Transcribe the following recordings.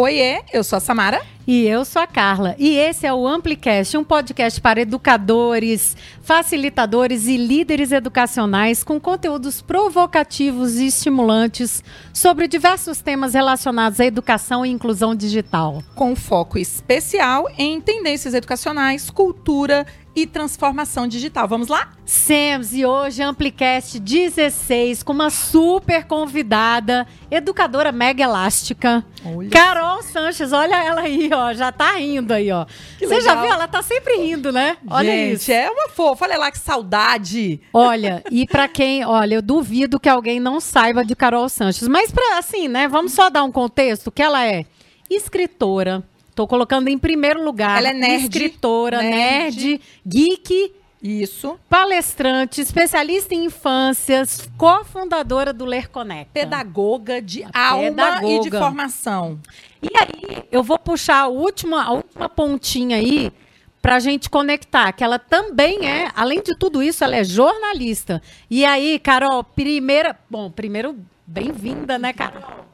Oiê, eu sou a Samara. E eu sou a Carla. E esse é o Amplicast, um podcast para educadores, facilitadores e líderes educacionais com conteúdos provocativos e estimulantes sobre diversos temas relacionados à educação e inclusão digital. Com foco especial em tendências educacionais, cultura e transformação digital. Vamos lá? Semos, e hoje Amplicast 16 com uma super convidada, educadora mega elástica, olha. Carol Sanches. Olha ela aí, ó, já tá rindo aí, ó. Que Você legal. já viu? Ela tá sempre rindo, né? Olha Gente, isso. é uma fofa. Olha lá que saudade. Olha, e para quem, olha, eu duvido que alguém não saiba de Carol Sanches, mas para assim, né, vamos só dar um contexto que ela é escritora, Tô colocando em primeiro lugar. Ela é nerd. Escritora, nerd, nerd geek. Isso. Palestrante, especialista em infâncias, cofundadora do Ler Conecta. Pedagoga de alma Pedagoga. e de formação. E aí, eu vou puxar a última, a última pontinha aí para a gente conectar, que ela também é, além de tudo isso, ela é jornalista. E aí, Carol, primeira, bom, primeiro, bem-vinda, né, Carol?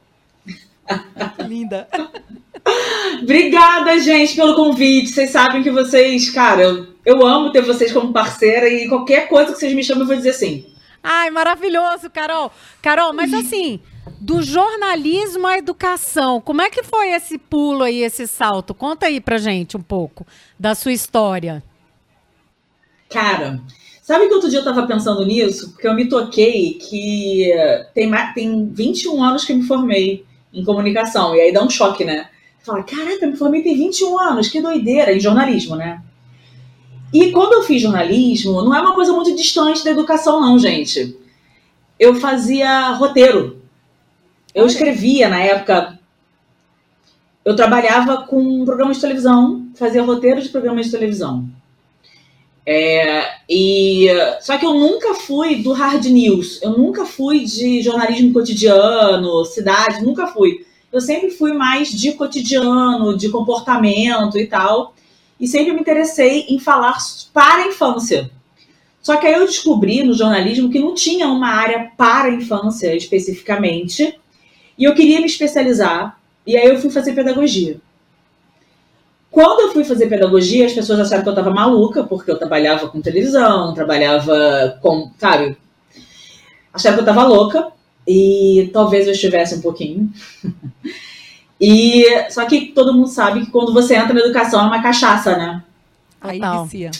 Linda. Obrigada, gente, pelo convite. Vocês sabem que vocês, cara, eu, eu amo ter vocês como parceira e qualquer coisa que vocês me chamem, eu vou dizer sim. Ai, maravilhoso, Carol. Carol, mas assim, do jornalismo à educação, como é que foi esse pulo aí, esse salto? Conta aí pra gente um pouco da sua história. Cara, sabe que outro dia eu tava pensando nisso? Porque eu me toquei que tem, tem 21 anos que me formei em comunicação, e aí dá um choque, né? Fala, caraca, eu me formei tem 21 anos, que doideira, em jornalismo, né? E quando eu fiz jornalismo, não é uma coisa muito distante da educação, não, gente. Eu fazia roteiro. Eu escrevia na época. Eu trabalhava com programas de televisão, fazia roteiro de programas de televisão. É, e só que eu nunca fui do hard news, eu nunca fui de jornalismo cotidiano, cidade, nunca fui eu sempre fui mais de cotidiano, de comportamento e tal. E sempre me interessei em falar para a infância. Só que aí eu descobri no jornalismo que não tinha uma área para a infância especificamente. E eu queria me especializar. E aí eu fui fazer pedagogia. Quando eu fui fazer pedagogia, as pessoas acharam que eu estava maluca, porque eu trabalhava com televisão, trabalhava com, sabe? Acharam que eu estava louca. E talvez eu estivesse um pouquinho. e só que todo mundo sabe que quando você entra na educação é uma cachaça, né? Aí vicia.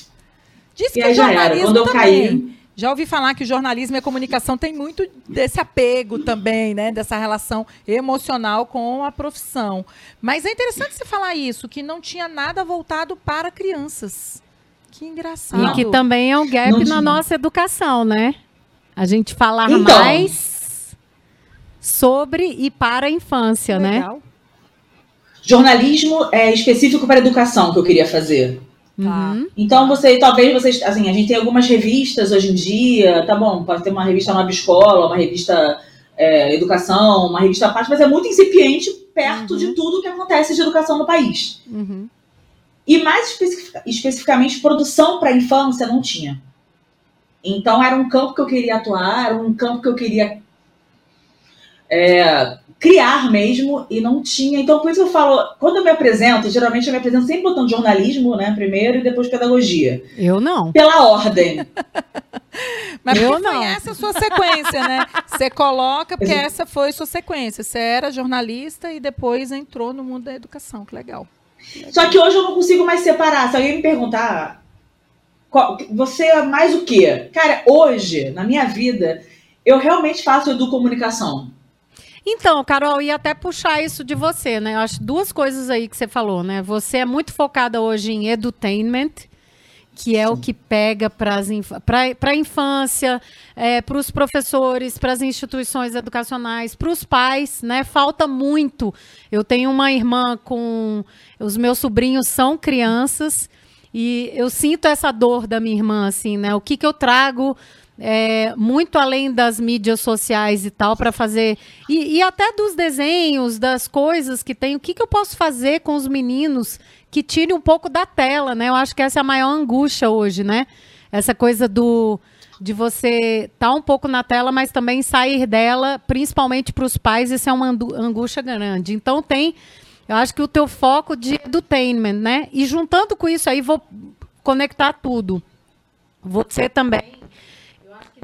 Diz que e aí já era. Quando eu também. caí. Já ouvi falar que o jornalismo e a comunicação tem muito desse apego também, né? Dessa relação emocional com a profissão. Mas é interessante você falar isso, que não tinha nada voltado para crianças. Que engraçado. E que também é um gap na nossa educação, né? A gente falar então, mais sobre e para a infância, né? Legal. né? Jornalismo é específico para a educação que eu queria fazer. Uhum. Então você, talvez vocês, assim, a gente tem algumas revistas hoje em dia, tá bom? Pode ter uma revista Nova Escola, uma revista é, Educação, uma revista parte, mas é muito incipiente perto uhum. de tudo que acontece de educação no país. Uhum. E mais especific, especificamente, produção para a infância não tinha. Então era um campo que eu queria atuar, era um campo que eu queria é, criar mesmo e não tinha. Então, por isso eu falo, quando eu me apresento, geralmente eu me apresento sempre botando jornalismo, né, primeiro e depois pedagogia. Eu não. Pela ordem. Mas eu não. foi essa a sua sequência, né? Você coloca, porque essa foi sua sequência. Você era jornalista e depois entrou no mundo da educação. Que legal. Só que hoje eu não consigo mais separar. Se alguém me perguntar, você é mais o quê? Cara, hoje, na minha vida, eu realmente faço educomunicação. Então, Carol, ia até puxar isso de você, né? Eu acho duas coisas aí que você falou, né? Você é muito focada hoje em edutainment, que é Sim. o que pega para a infância, é, para os professores, para as instituições educacionais, para os pais, né? Falta muito. Eu tenho uma irmã com. Os meus sobrinhos são crianças e eu sinto essa dor da minha irmã, assim, né? O que, que eu trago é, muito além das mídias sociais e tal, para fazer. E, e, até dos desenhos, das coisas que tem. O que, que eu posso fazer com os meninos que tire um pouco da tela, né? Eu acho que essa é a maior angústia hoje, né? Essa coisa do de você estar tá um pouco na tela, mas também sair dela, principalmente para os pais, isso é uma angústia grande. Então tem Eu acho que o teu foco de edutainment, né? E juntando com isso aí, vou conectar tudo. Você também,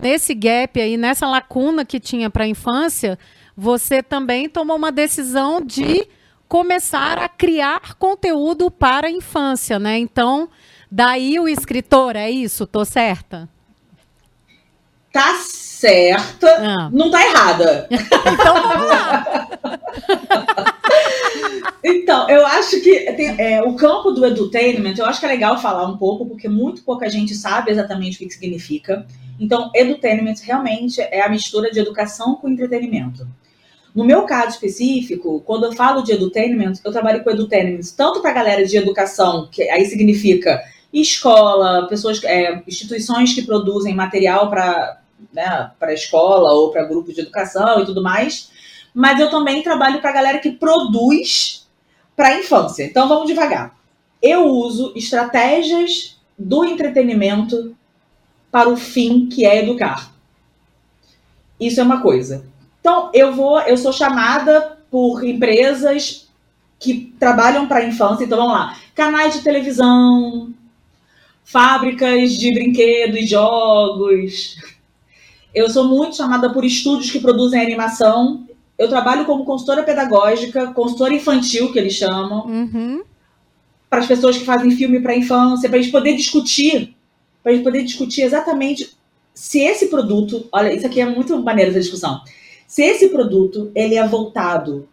nesse gap aí, nessa lacuna que tinha para a infância, você também tomou uma decisão de começar a criar conteúdo para a infância, né? Então, daí o escritor, é isso? Tô certa? Tá certa, ah. não tá errada. então vamos lá. então, eu acho que tem, é, o campo do edutainment, eu acho que é legal falar um pouco, porque muito pouca gente sabe exatamente o que, que significa. Então, edutainment realmente é a mistura de educação com entretenimento. No meu caso específico, quando eu falo de edutainment, eu trabalho com edutainment tanto para a galera de educação, que aí significa escola, pessoas, é, instituições que produzem material para né, para escola ou para grupo de educação e tudo mais, mas eu também trabalho para a galera que produz para a infância. Então vamos devagar. Eu uso estratégias do entretenimento para o fim que é educar. Isso é uma coisa. Então, eu vou, eu sou chamada por empresas que trabalham para a infância, então vamos lá, canais de televisão, fábricas de brinquedos, jogos. Eu sou muito chamada por estúdios que produzem animação. Eu trabalho como consultora pedagógica, consultora infantil, que eles chamam, uhum. para as pessoas que fazem filme para a infância, para a gente poder discutir, para a gente poder discutir exatamente se esse produto, olha, isso aqui é muito maneiro essa discussão se esse produto ele é voltado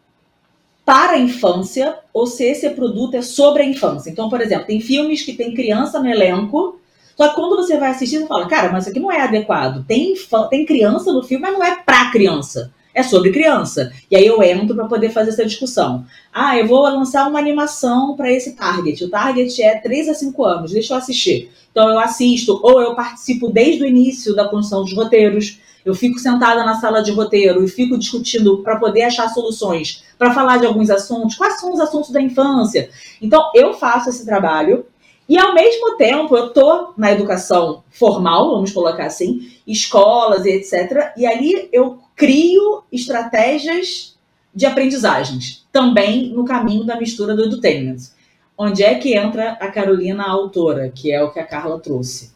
para a infância ou se esse produto é sobre a infância. Então, por exemplo, tem filmes que tem criança no elenco, só que quando você vai assistir, você fala, cara, mas isso aqui não é adequado. Tem, tem criança no filme, mas não é para criança. É sobre criança. E aí eu entro para poder fazer essa discussão. Ah, eu vou lançar uma animação para esse target. O target é 3 a 5 anos, deixa eu assistir. Então eu assisto, ou eu participo desde o início da construção dos roteiros eu fico sentada na sala de roteiro e fico discutindo para poder achar soluções, para falar de alguns assuntos, quais são os assuntos da infância. Então, eu faço esse trabalho e, ao mesmo tempo, eu estou na educação formal, vamos colocar assim, escolas e etc. E ali eu crio estratégias de aprendizagens, também no caminho da mistura do edutainment. Onde é que entra a Carolina a autora, que é o que a Carla trouxe.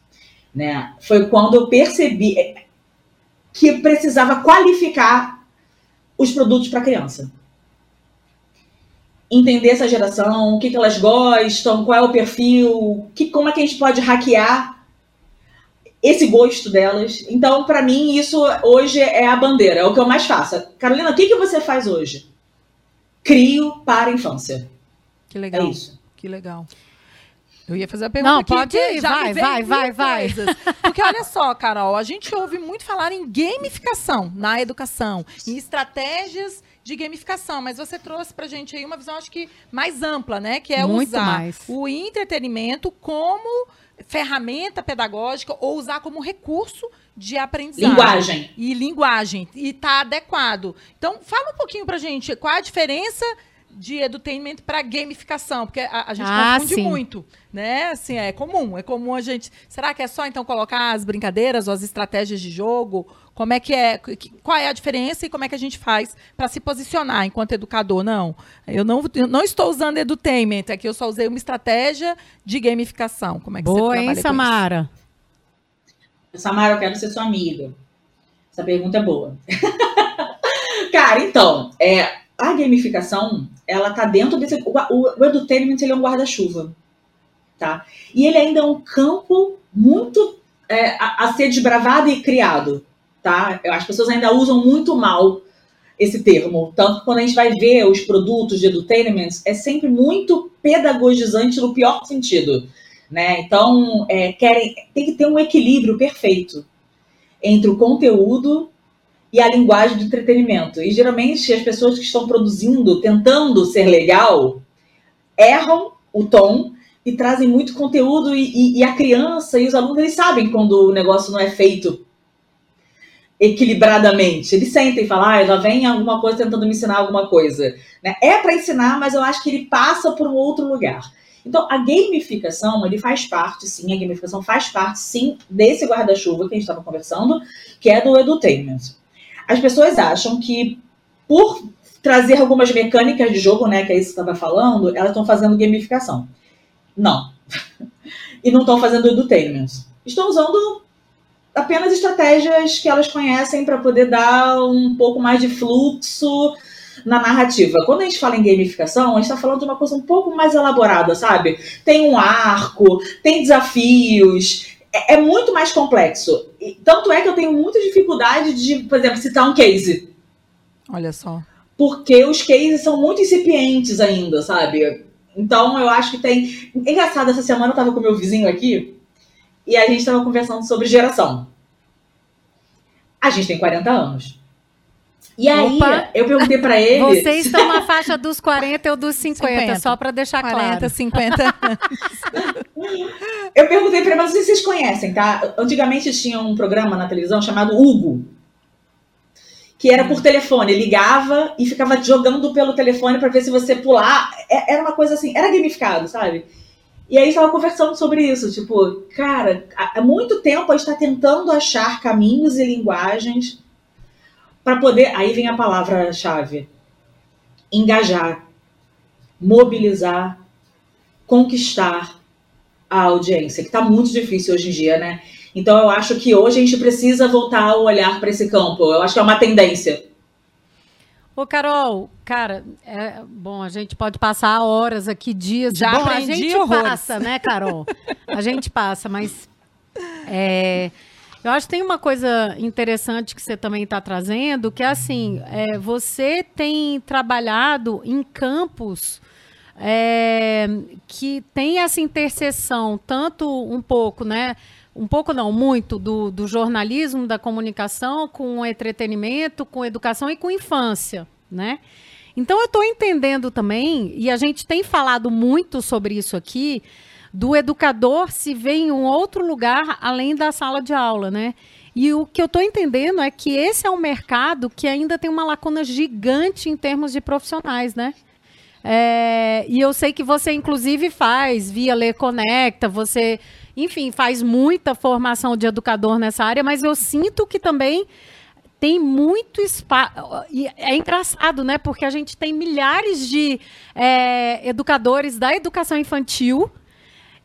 Né? Foi quando eu percebi que precisava qualificar os produtos para criança. Entender essa geração, o que, que elas gostam, qual é o perfil, que, como é que a gente pode hackear esse gosto delas. Então, para mim, isso hoje é a bandeira, é o que eu mais faço. Carolina, o que, que você faz hoje? Crio para a infância. Que legal. É isso. Que legal. Eu ia fazer a pergunta Não, aqui, pode ir, vai, vai, vai, vai. Porque olha só, Carol, a gente ouve muito falar em gamificação na educação, em estratégias de gamificação, mas você trouxe pra gente aí uma visão, acho que mais ampla, né? Que é muito usar mais. o entretenimento como ferramenta pedagógica ou usar como recurso de aprendizagem. Linguagem. E linguagem. E tá adequado. Então, fala um pouquinho pra gente qual a diferença de edutainment para gamificação, porque a, a gente Ah, confunde sim. muito, né? Assim, é comum, é comum a gente. Será que é só então colocar as brincadeiras ou as estratégias de jogo? Como é que é? Qual é a diferença e como é que a gente faz para se posicionar enquanto educador? Não, eu não, eu não estou usando edutainment, aqui eu só usei uma estratégia de gamificação. Como é que você Boa, trabalha hein, isso? Samara? Samara, eu quero ser sua amiga. Essa pergunta é boa. Cara, então, é, a gamificação, ela tá dentro desse. O, o, o edutainment ele é um guarda-chuva. Tá? E ele ainda é um campo muito é, a, a ser desbravado e criado. Tá? As pessoas ainda usam muito mal esse termo. Tanto que quando a gente vai ver os produtos de edutainment, é sempre muito pedagogizante no pior sentido. Né? Então, é, querem, tem que ter um equilíbrio perfeito entre o conteúdo e a linguagem do entretenimento. E geralmente as pessoas que estão produzindo, tentando ser legal, erram o tom e trazem muito conteúdo e, e- e a criança e os alunos eles sabem quando o negócio não é feito equilibradamente. Eles sentem e falam, ah, já vem alguma coisa tentando me ensinar alguma coisa. né? É para ensinar, mas eu acho que ele passa por um outro lugar. Então, a gamificação, ele faz parte, sim, a gamificação faz parte, sim, desse guarda-chuva que a gente estava conversando, que é do edutainment. As pessoas acham que, por trazer algumas mecânicas de jogo, né? Que é isso que estava falando, elas estão fazendo gamificação. Não. e não estão fazendo edutainment. Estão usando apenas estratégias que elas conhecem para poder dar um pouco mais de fluxo na narrativa. Quando a gente fala em gamificação, a gente está falando de uma coisa um pouco mais elaborada, sabe? Tem um arco, tem desafios, é, é muito mais complexo. E, tanto é que eu tenho muita dificuldade de, por exemplo, citar um case. Olha só. Porque os cases são muito incipientes ainda, sabe? Então eu acho que tem. Engraçado, essa semana eu tava com meu vizinho aqui e a gente tava conversando sobre geração. A gente tem 40 anos. E aí, Opa. eu perguntei para ele. Vocês estão na faixa dos 40 ou dos 50, 50. só para deixar 40, claro. 50. eu perguntei para ele, mas vocês conhecem, tá? Antigamente tinha um programa na televisão chamado Hugo. Que era por telefone, ligava e ficava jogando pelo telefone para ver se você pular. É, era uma coisa assim, era gamificado, sabe? E aí estava conversando sobre isso, tipo, cara, há muito tempo a gente está tentando achar caminhos e linguagens para poder. Aí vem a palavra-chave: engajar, mobilizar, conquistar a audiência, que está muito difícil hoje em dia, né? Então eu acho que hoje a gente precisa voltar a olhar para esse campo. Eu acho que é uma tendência. Ô, Carol, cara, é, bom, a gente pode passar horas aqui, dias. Já bom, aprendi a gente horrores. passa, né, Carol? a gente passa, mas é, eu acho que tem uma coisa interessante que você também está trazendo, que é assim, é, você tem trabalhado em campos é, que tem essa interseção, tanto um pouco, né? Um pouco não, muito, do, do jornalismo, da comunicação, com entretenimento, com educação e com infância, né? Então eu estou entendendo também, e a gente tem falado muito sobre isso aqui, do educador se vê em um outro lugar além da sala de aula, né? E o que eu estou entendendo é que esse é um mercado que ainda tem uma lacuna gigante em termos de profissionais, né? É, e eu sei que você, inclusive, faz via Lê Conecta, você, enfim, faz muita formação de educador nessa área, mas eu sinto que também tem muito espaço. É engraçado, né? Porque a gente tem milhares de é, educadores da educação infantil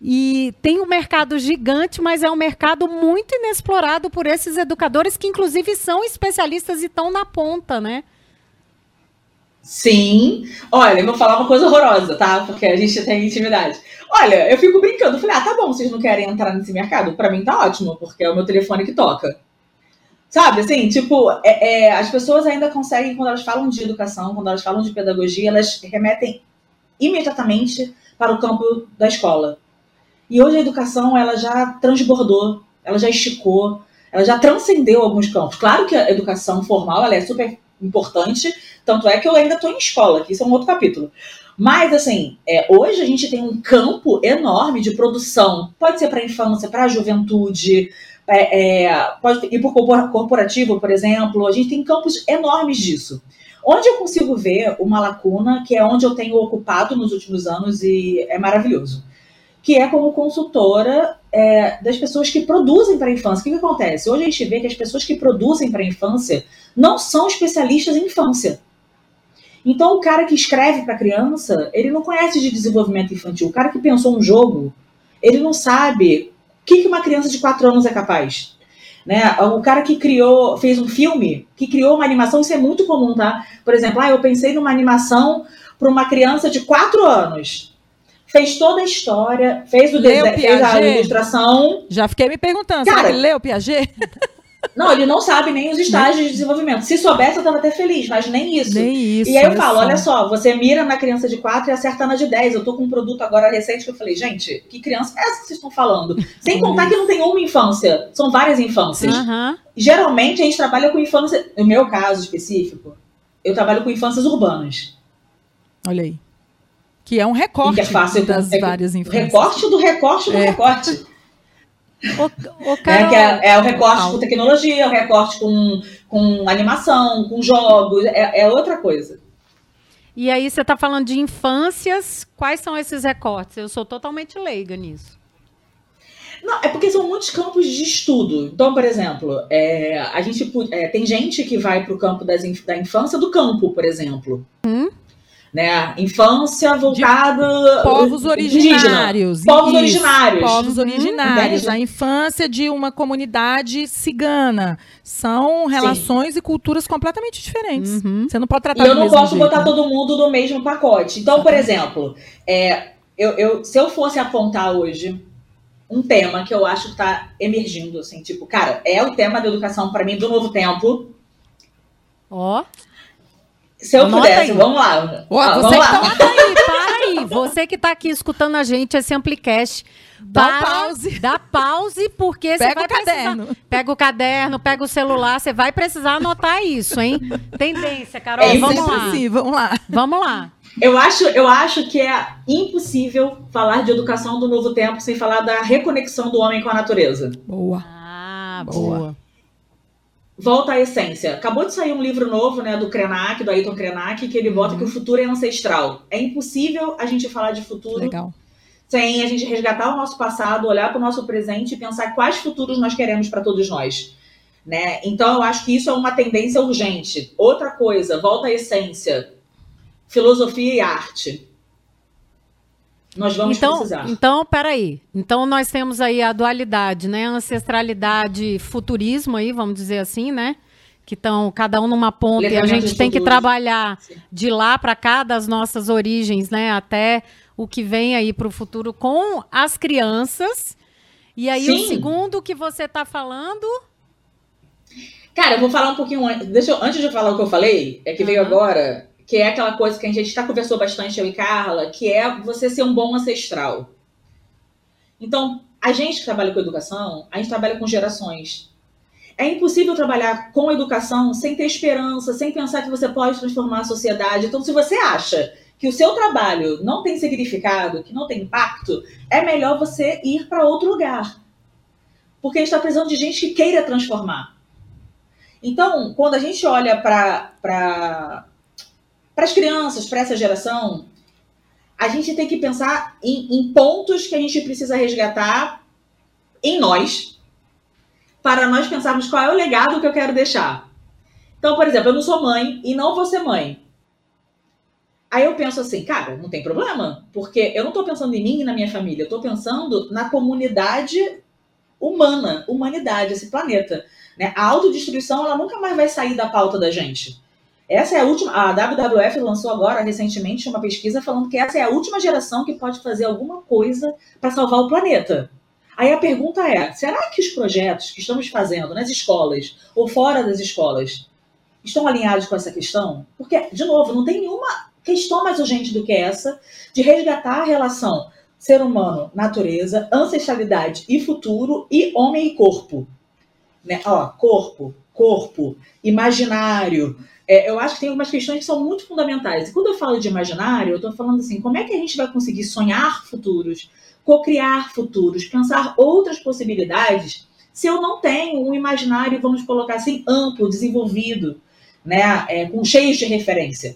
e tem um mercado gigante, mas é um mercado muito inexplorado por esses educadores que, inclusive, são especialistas e estão na ponta, né? Sim. Olha, eu vou falar uma coisa horrorosa, tá? Porque a gente tem intimidade. Olha, eu fico brincando. Falei, ah, tá bom, vocês não querem entrar nesse mercado? Para mim tá ótimo, porque é o meu telefone que toca. Sabe, assim, tipo, é, é, as pessoas ainda conseguem, quando elas falam de educação, quando elas falam de pedagogia, elas remetem imediatamente para o campo da escola. E hoje a educação ela já transbordou, ela já esticou, ela já transcendeu alguns campos. Claro que a educação formal ela é super importante, tanto é que eu ainda estou em escola, que isso é um outro capítulo. Mas, assim, é, hoje a gente tem um campo enorme de produção. Pode ser para a infância, para a juventude, é, é, pode ir o corporativo, por exemplo. A gente tem campos enormes disso. Onde eu consigo ver uma lacuna, que é onde eu tenho ocupado nos últimos anos e é maravilhoso que é como consultora é, das pessoas que produzem para a infância. O que, que acontece? Hoje a gente vê que as pessoas que produzem para a infância não são especialistas em infância. Então, o cara que escreve para criança, ele não conhece de desenvolvimento infantil. O cara que pensou um jogo, ele não sabe o que, uma criança de 4 anos é capaz. Né? O cara que criou, fez um filme, que criou uma animação, isso é muito comum, tá? Por exemplo, ah, eu pensei numa animação para uma criança de 4 anos fez toda a história, fez o desenho, fez a ilustração. Já fiquei me perguntando, Cara, será que ele leu Piaget? Não, ele não sabe nem os estágios de desenvolvimento. Se soubesse, eu tava até feliz, mas nem isso. Nem isso. E aí eu falo, olha só, você mira na criança de 4 e acerta na de 10. Eu tô com um produto agora recente que eu falei, gente, que criança é essa que vocês estão falando? Sem contar que não tem uma infância, são várias infâncias. Uhum. Geralmente a gente trabalha com infância, no meu caso específico, eu trabalho com infâncias urbanas. Olha aí. Que é um recorte que é fácil, das é, várias infâncias. Recorte do recorte do é. recorte. O, o Carol... é, é, é, o recorte com tecnologia, é o recorte com, com animação, com jogos, é, é outra coisa. E aí você está falando de infâncias, quais são esses recortes? Eu sou totalmente leiga nisso. Não, é porque são muitos campos de estudo. Então, por exemplo, é, a gente é, tem gente que vai para o campo das, da infância do campo, por exemplo. Hum? Né? Infância voltada. Povos originários. Povos isso, originários. Povos originários. Uhum. A infância de uma comunidade cigana. São relações Sim. e culturas completamente diferentes. Uhum. Você não pode tratar E eu não posso jeito, botar né? todo mundo no mesmo pacote. Então, por exemplo, é, eu, eu, se eu fosse apontar hoje um tema que eu acho que está emergindo, assim, tipo, cara, é o tema da educação para mim do novo tempo. Ó. Oh. Se eu Anota pudesse, aí. vamos lá. Ó, ah, você vamos lá. Tá aí, para aí. Você que está aqui escutando a gente, esse Amplicast, Dá para, pause. Dá pause, porque você vai o caderno. Precisar, pega o caderno, pega o celular, você vai precisar anotar isso, hein? Tendência, Carol. É vamos lá. Sim, vamos lá. Vamos lá. Eu acho, eu acho que é impossível falar de educação do novo tempo sem falar da reconexão do homem com a natureza. Boa. Ah, boa. Volta à essência. Acabou de sair um livro novo, né, do Krenak, do Ayrton Krenak, que ele bota uhum. que o futuro é ancestral. É impossível a gente falar de futuro Legal. sem a gente resgatar o nosso passado, olhar para o nosso presente e pensar quais futuros nós queremos para todos nós. Né? Então, eu acho que isso é uma tendência urgente. Outra coisa, volta à essência filosofia e arte. Nós vamos então, precisar. Então, peraí. Então, nós temos aí a dualidade, né? Ancestralidade, futurismo aí, vamos dizer assim, né? Que estão cada um numa ponta e a gente tem que trabalhar Sim. de lá para cá, das nossas origens, né? Até o que vem aí para o futuro com as crianças. E aí, Sim. o segundo que você está falando. Cara, eu vou falar um pouquinho antes. Deixa eu, antes de falar o que eu falei, é que uhum. veio agora que é aquela coisa que a gente já conversou bastante, eu e Carla, que é você ser um bom ancestral. Então, a gente que trabalha com educação, a gente trabalha com gerações. É impossível trabalhar com educação sem ter esperança, sem pensar que você pode transformar a sociedade. Então, se você acha que o seu trabalho não tem significado, que não tem impacto, é melhor você ir para outro lugar. Porque a gente está precisando de gente que queira transformar. Então, quando a gente olha para para as crianças, para essa geração, a gente tem que pensar em, em pontos que a gente precisa resgatar em nós, para nós pensarmos qual é o legado que eu quero deixar. Então, por exemplo, eu não sou mãe e não vou ser mãe. Aí eu penso assim, cara, não tem problema, porque eu não estou pensando em mim e na minha família, eu estou pensando na comunidade humana, humanidade, esse planeta. Né? A autodestruição ela nunca mais vai sair da pauta da gente. Essa é a última. A WWF lançou agora, recentemente, uma pesquisa falando que essa é a última geração que pode fazer alguma coisa para salvar o planeta. Aí a pergunta é: será que os projetos que estamos fazendo nas escolas ou fora das escolas estão alinhados com essa questão? Porque, de novo, não tem nenhuma questão mais urgente do que essa de resgatar a relação ser humano, natureza, ancestralidade e futuro e homem e corpo. Né? Ó, corpo, corpo, imaginário, é, eu acho que tem algumas questões que são muito fundamentais. E quando eu falo de imaginário, eu estou falando assim, como é que a gente vai conseguir sonhar futuros, co-criar futuros, pensar outras possibilidades, se eu não tenho um imaginário, vamos colocar assim, amplo, desenvolvido, né, é, com cheios de referência.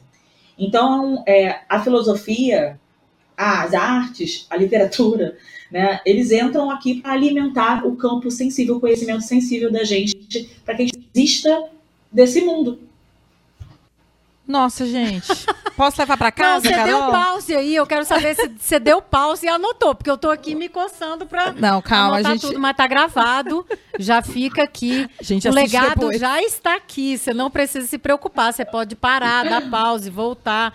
Então, é, a filosofia, as artes, a literatura, né, eles entram aqui para alimentar o campo sensível, o conhecimento sensível da gente, para que a gente exista desse mundo. Nossa, gente. Posso levar para casa, Não, você deu pause aí. Eu quero saber se você deu pause e anotou, porque eu tô aqui me coçando para Não, calma, anotar gente... tudo, mas tá gravado. Já fica aqui. Gente, o legado depois. já está aqui. Você não precisa se preocupar. Você pode parar, dar pause, voltar.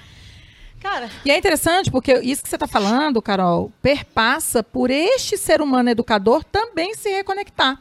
Cara. E é interessante porque isso que você está falando, Carol, perpassa por este ser humano educador também se reconectar.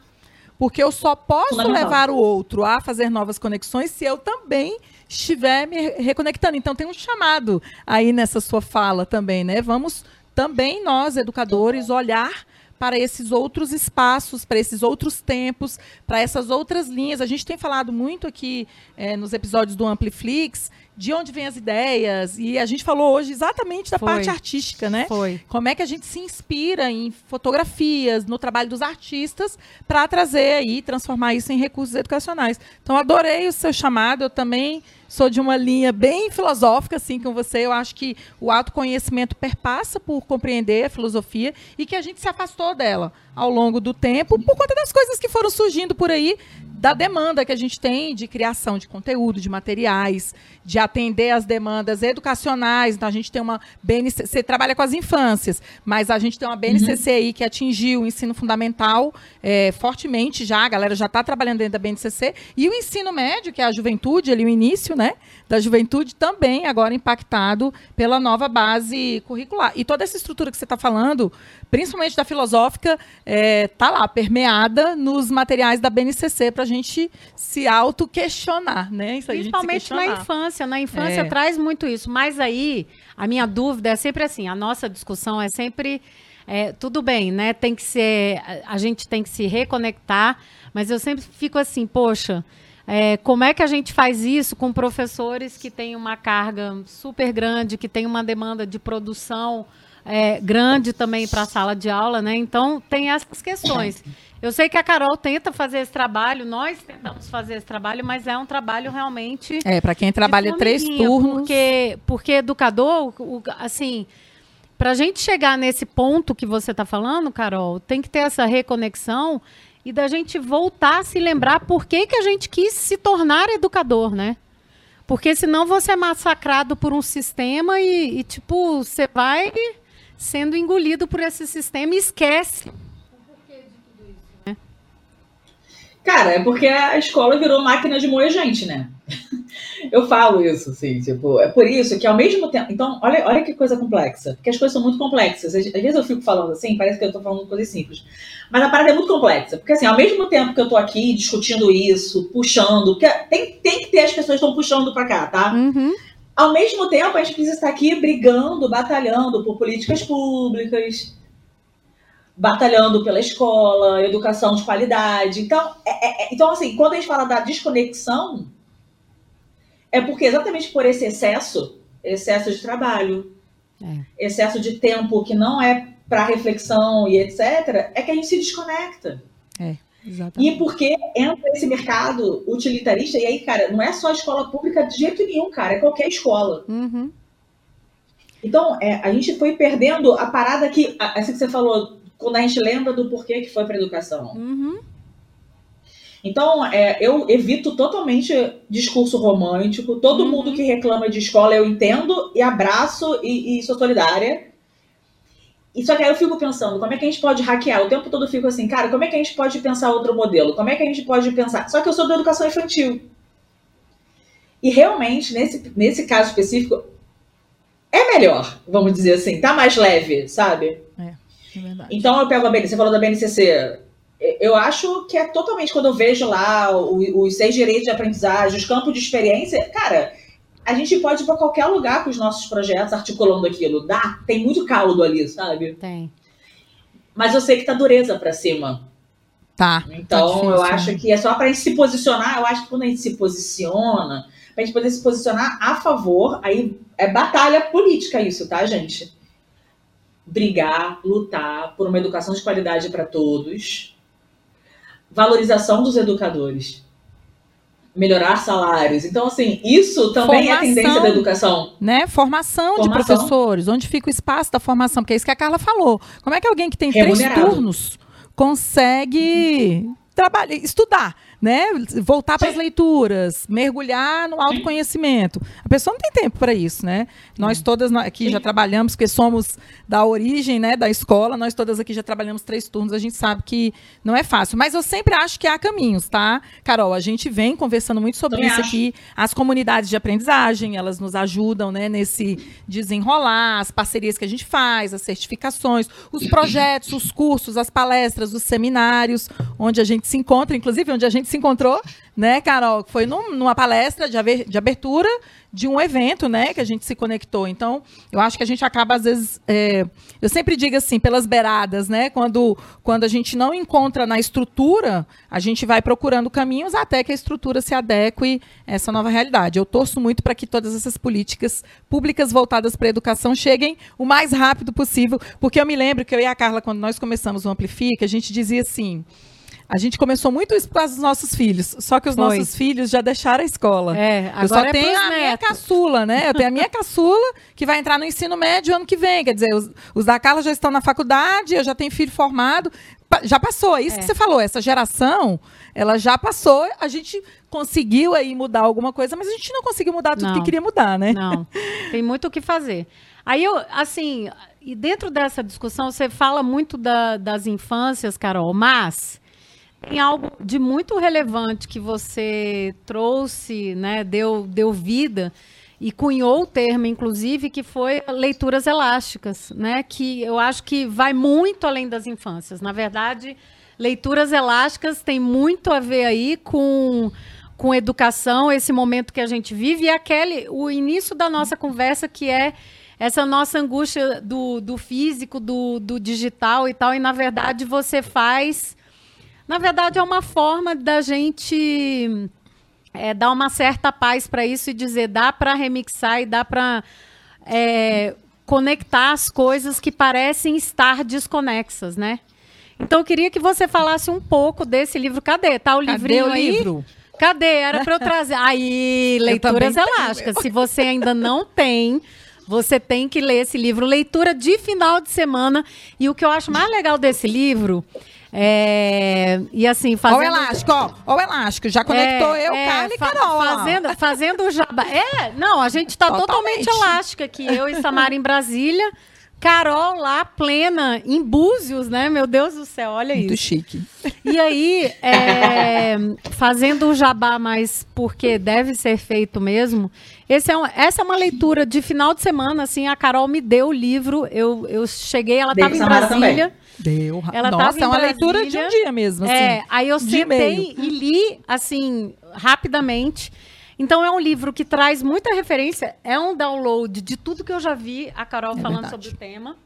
Porque eu só posso levar o outro a fazer novas conexões se eu também estiver me reconectando. Então tem um chamado aí nessa sua fala também, né? Vamos também nós, educadores, olhar para esses outros espaços, para esses outros tempos, para essas outras linhas. A gente tem falado muito aqui é, nos episódios do Ampliflix de onde vêm as ideias. E a gente falou hoje exatamente da Foi. parte artística, né? Foi. Como é que a gente se inspira em fotografias, no trabalho dos artistas, para trazer aí, transformar isso em recursos educacionais. Então, adorei o seu chamado. Eu também sou de uma linha bem filosófica, assim, com você. Eu acho que o autoconhecimento perpassa por compreender a filosofia e que a gente se afastou dela ao longo do tempo, por conta das coisas que foram surgindo por aí, da demanda que a gente tem de criação de conteúdo, de materiais, de atender as demandas educacionais. Então, a gente tem uma BNCC, você trabalha com as infâncias, mas a gente tem uma BNCC uhum. aí que atingiu o ensino fundamental é, fortemente já, a galera já está trabalhando dentro da BNCC, e o ensino médio, que é a juventude, ali o início, né, da juventude, também agora impactado pela nova base curricular. E toda essa estrutura que você está falando, principalmente da filosófica, é, tá lá, permeada nos materiais da BNCC para a gente se auto-questionar, né? Isso Principalmente na infância. Na infância é. traz muito isso. Mas aí, a minha dúvida é sempre assim, a nossa discussão é sempre... É, tudo bem, né? Tem que ser... A gente tem que se reconectar, mas eu sempre fico assim, poxa... É, como é que a gente faz isso com professores que têm uma carga super grande, que têm uma demanda de produção é, grande também para a sala de aula, né? Então tem essas questões. Eu sei que a Carol tenta fazer esse trabalho, nós tentamos fazer esse trabalho, mas é um trabalho realmente. É, para quem trabalha três turnos. Porque, porque educador, assim, para a gente chegar nesse ponto que você está falando, Carol, tem que ter essa reconexão e da gente voltar a se lembrar por que, que a gente quis se tornar educador, né? Porque senão você é massacrado por um sistema e, e tipo, você vai sendo engolido por esse sistema e esquece Cara, é porque a escola virou máquina de moer gente, né? Eu falo isso, assim, tipo, é por isso que ao mesmo tempo. Então, olha, olha que coisa complexa. Porque as coisas são muito complexas. Às vezes eu fico falando assim, parece que eu tô falando coisas simples. Mas a parada é muito complexa. Porque, assim, ao mesmo tempo que eu tô aqui discutindo isso, puxando, porque tem, tem que ter as pessoas que estão puxando pra cá, tá? Uhum. Ao mesmo tempo, a gente precisa estar aqui brigando, batalhando por políticas públicas, batalhando pela escola, educação de qualidade. Então, é, é, então, assim, quando a gente fala da desconexão, é porque exatamente por esse excesso, excesso de trabalho, é. excesso de tempo que não é para reflexão e etc., é que a gente se desconecta. Exatamente. E porque entra esse mercado utilitarista, e aí, cara, não é só a escola pública de jeito nenhum, cara, é qualquer escola. Uhum. Então, é, a gente foi perdendo a parada que, assim que você falou, quando a gente lembra do porquê que foi para educação. Uhum. Então, é, eu evito totalmente discurso romântico. Todo uhum. mundo que reclama de escola eu entendo e abraço e, e sou solidária. E só que aí eu fico pensando, como é que a gente pode hackear? O tempo todo eu fico assim, cara, como é que a gente pode pensar outro modelo? Como é que a gente pode pensar? Só que eu sou da educação infantil. E realmente, nesse, nesse caso específico, é melhor, vamos dizer assim, tá mais leve, sabe? É. É então eu pego a BNCC, você falou da BNCC. Eu acho que é totalmente quando eu vejo lá os seis direitos de aprendizagem, os campos de experiência, cara, a gente pode ir para qualquer lugar com os nossos projetos articulando aquilo. Dá, tem muito caldo ali, sabe? Tem. Mas eu sei que tá dureza para cima. Tá. Então, tá difícil, eu acho né? que é só para a gente se posicionar. Eu acho que quando a gente se posiciona, para a gente poder se posicionar a favor, aí é batalha política isso, tá, gente? brigar, lutar por uma educação de qualidade para todos, valorização dos educadores, melhorar salários. Então, assim, isso também formação, é tendência da educação. Né? Formação, formação, de professores, onde fica o espaço da formação, porque é isso que a Carla falou. Como é que alguém que tem Remunerado. três turnos consegue trabalhar, estudar? Né? Voltar para as leituras, mergulhar no autoconhecimento. A pessoa não tem tempo para isso, né? Nós todas aqui já trabalhamos, porque somos da origem, né, da escola, nós todas aqui já trabalhamos três turnos, a gente sabe que não é fácil. Mas eu sempre acho que há caminhos, tá? Carol, a gente vem conversando muito sobre Também isso acho. aqui. As comunidades de aprendizagem, elas nos ajudam, né, nesse desenrolar, as parcerias que a gente faz, as certificações, os projetos, os cursos, as palestras, os seminários, onde a gente se encontra, inclusive onde a gente se encontrou, né, Carol? Foi num, numa palestra de, de, abertura de um evento, né, que a gente se conectou. Então, eu acho que a gente acaba, às vezes, é, eu sempre digo assim, pelas beiradas, né, quando, quando a gente não encontra na estrutura, a gente vai procurando caminhos até que a estrutura se adeque a essa nova realidade. Eu torço muito para que todas essas políticas públicas voltadas para a educação cheguem o mais rápido possível, porque eu me lembro que eu e a Carla, quando nós começamos o Amplifica, a gente dizia assim a gente começou muito isso por causa dos nossos filhos. Só que os Foi. nossos filhos já deixaram a escola. É, agora eu só é tenho a netos. minha caçula, né? Eu tenho a minha caçula que vai entrar no ensino médio ano que vem. Quer dizer, os, os da Carla já estão na faculdade, eu já tenho filho formado. já passou, é isso é. que você falou. Essa geração, ela já passou. A gente conseguiu aí mudar alguma coisa, mas a gente não conseguiu mudar tudo não, que queria mudar, né? Não. Tem muito o que fazer. Aí eu, assim, e dentro dessa discussão, você fala muito da, das infâncias, Carol, mas tem algo de muito relevante que você trouxe, né, deu, deu vida e cunhou o termo, inclusive, que foi leituras elásticas, né? Que eu acho que vai muito além das infâncias. Na verdade, leituras elásticas tem muito a ver aí com com educação, esse momento que a gente vive e aquele o início da nossa conversa que é essa nossa angústia do, do físico, do, do digital e tal, e na verdade você faz. Na verdade, é uma forma da gente é, dar uma certa paz para isso e dizer dá para remixar e dá para é, conectar as coisas que parecem estar desconexas, né? Então eu queria que você falasse um pouco desse livro. Cadê? Tá o Cadê livrinho o aí? Livro? Cadê? Era para eu trazer. Aí, leituras elásticas. Se você ainda não tem, você tem que ler esse livro. Leitura de final de semana. E o que eu acho mais legal desse livro é, e assim, fazendo. Ó, o elástico, ó, ó, o elástico. Já conectou é, eu, é, Carla e Carol. Fazendo, fazendo o jabá. É, não, a gente tá totalmente, totalmente elástica aqui. Eu e Samara em Brasília. Carol lá, plena, em Búzios, né? Meu Deus do céu, olha Muito isso. Muito chique. E aí, é, fazendo o jabá, mas porque deve ser feito mesmo, esse é um, essa é uma leitura de final de semana, assim, a Carol me deu o livro, eu, eu cheguei, ela estava em Brasília. Deu. Ela Nossa, é uma leitura de um dia mesmo, assim. É, aí eu sentei e li, assim, rapidamente. Então é um livro que traz muita referência, é um download de tudo que eu já vi a Carol é falando verdade. sobre o tema.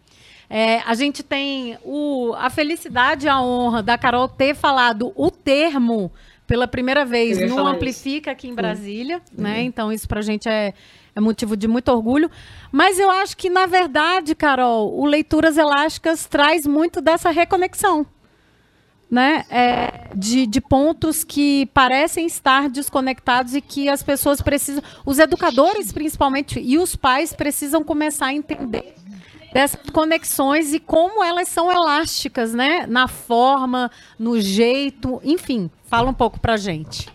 É, a gente tem o, a felicidade e a honra da Carol ter falado o termo pela primeira vez no Amplifica aqui em Brasília, né? Uhum. Então isso para a gente é, é motivo de muito orgulho. Mas eu acho que, na verdade, Carol, o Leituras Elásticas traz muito dessa reconexão né, é, de, de pontos que parecem estar desconectados e que as pessoas precisam, os educadores principalmente e os pais precisam começar a entender dessas conexões e como elas são elásticas, né, na forma, no jeito, enfim, fala um pouco pra gente.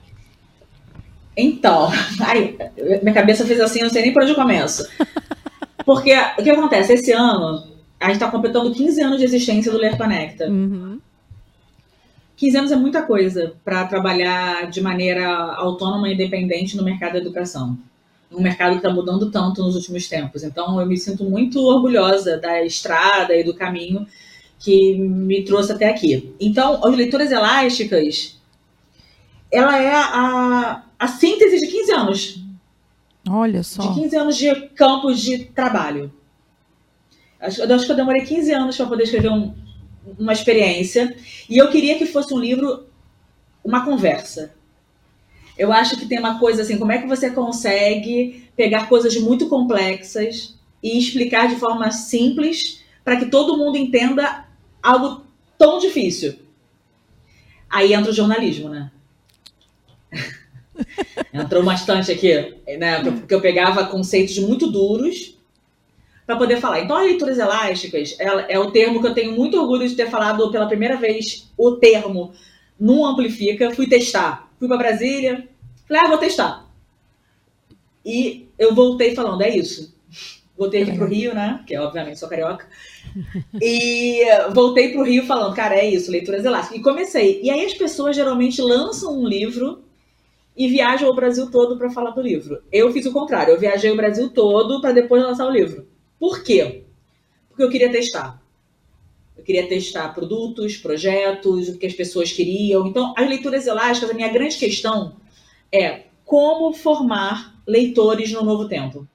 Então, aí, minha cabeça fez assim, não sei nem por onde eu começo. Porque o que acontece? Esse ano, a gente está completando 15 anos de existência do Ler Conecta. Uhum. 15 anos é muita coisa para trabalhar de maneira autônoma e independente no mercado da educação. Um mercado que está mudando tanto nos últimos tempos. Então, eu me sinto muito orgulhosa da estrada e do caminho que me trouxe até aqui. Então, as leituras elásticas, ela é a, a síntese de 15 anos. Olha só. De 15 anos de campos de trabalho. Eu acho que eu demorei 15 anos para poder escrever um, uma experiência. E eu queria que fosse um livro, uma conversa. Eu acho que tem uma coisa assim, como é que você consegue pegar coisas muito complexas e explicar de forma simples para que todo mundo entenda algo tão difícil. Aí entra o jornalismo, né? Entrou bastante aqui, né? Porque eu pegava conceitos muito duros para poder falar. Então, as leituras elásticas é, é, o termo que eu tenho muito orgulho de ter falado pela primeira vez o termo num Amplifica. Fui testar. Fui para Brasília, falei, ah, vou testar. E eu voltei falando, é isso. Voltei aqui pro Rio, né? Que obviamente sou carioca. E voltei pro Rio falando, cara, é isso, leituras elásticas. E comecei. E aí as pessoas geralmente lançam um livro e viajam o Brasil todo para falar do livro. Eu fiz o contrário, eu viajei o Brasil todo para depois lançar o livro. Por quê? Porque eu queria testar. Eu queria testar produtos, projetos, o que as pessoas queriam. Então, as leituras elásticas, a minha grande questão é como formar leitores no novo tempo.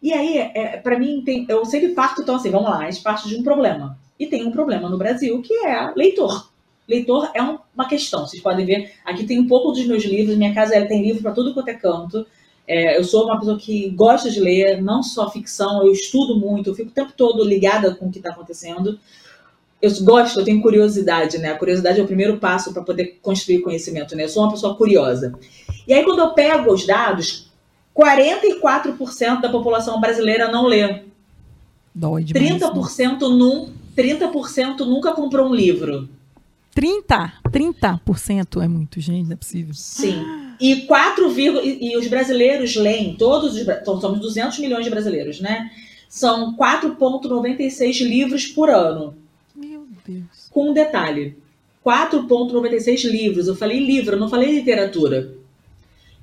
E aí, é, para mim, tem, eu sempre parto, então assim, vamos lá, a gente parte de um problema. E tem um problema no Brasil que é leitor. Leitor é um, uma questão, vocês podem ver, aqui tem um pouco dos meus livros, minha casa ela tem livro para tudo quanto é canto. É, eu sou uma pessoa que gosta de ler, não só ficção, eu estudo muito, eu fico o tempo todo ligada com o que está acontecendo. Eu gosto, eu tenho curiosidade, né? A curiosidade é o primeiro passo para poder construir conhecimento, né? Eu sou uma pessoa curiosa. E aí, quando eu pego os dados, 44% da população brasileira não lê. Dói demais, 30% né? não 30% nunca comprou um livro. 30? 30% é muito, gente, não é possível. Sim. E 4, e, e os brasileiros leem, todos os, então, somos 200 milhões de brasileiros, né? São 4,96 livros por ano. Meu Deus. Com um detalhe: 4,96 livros. Eu falei livro, eu não falei literatura.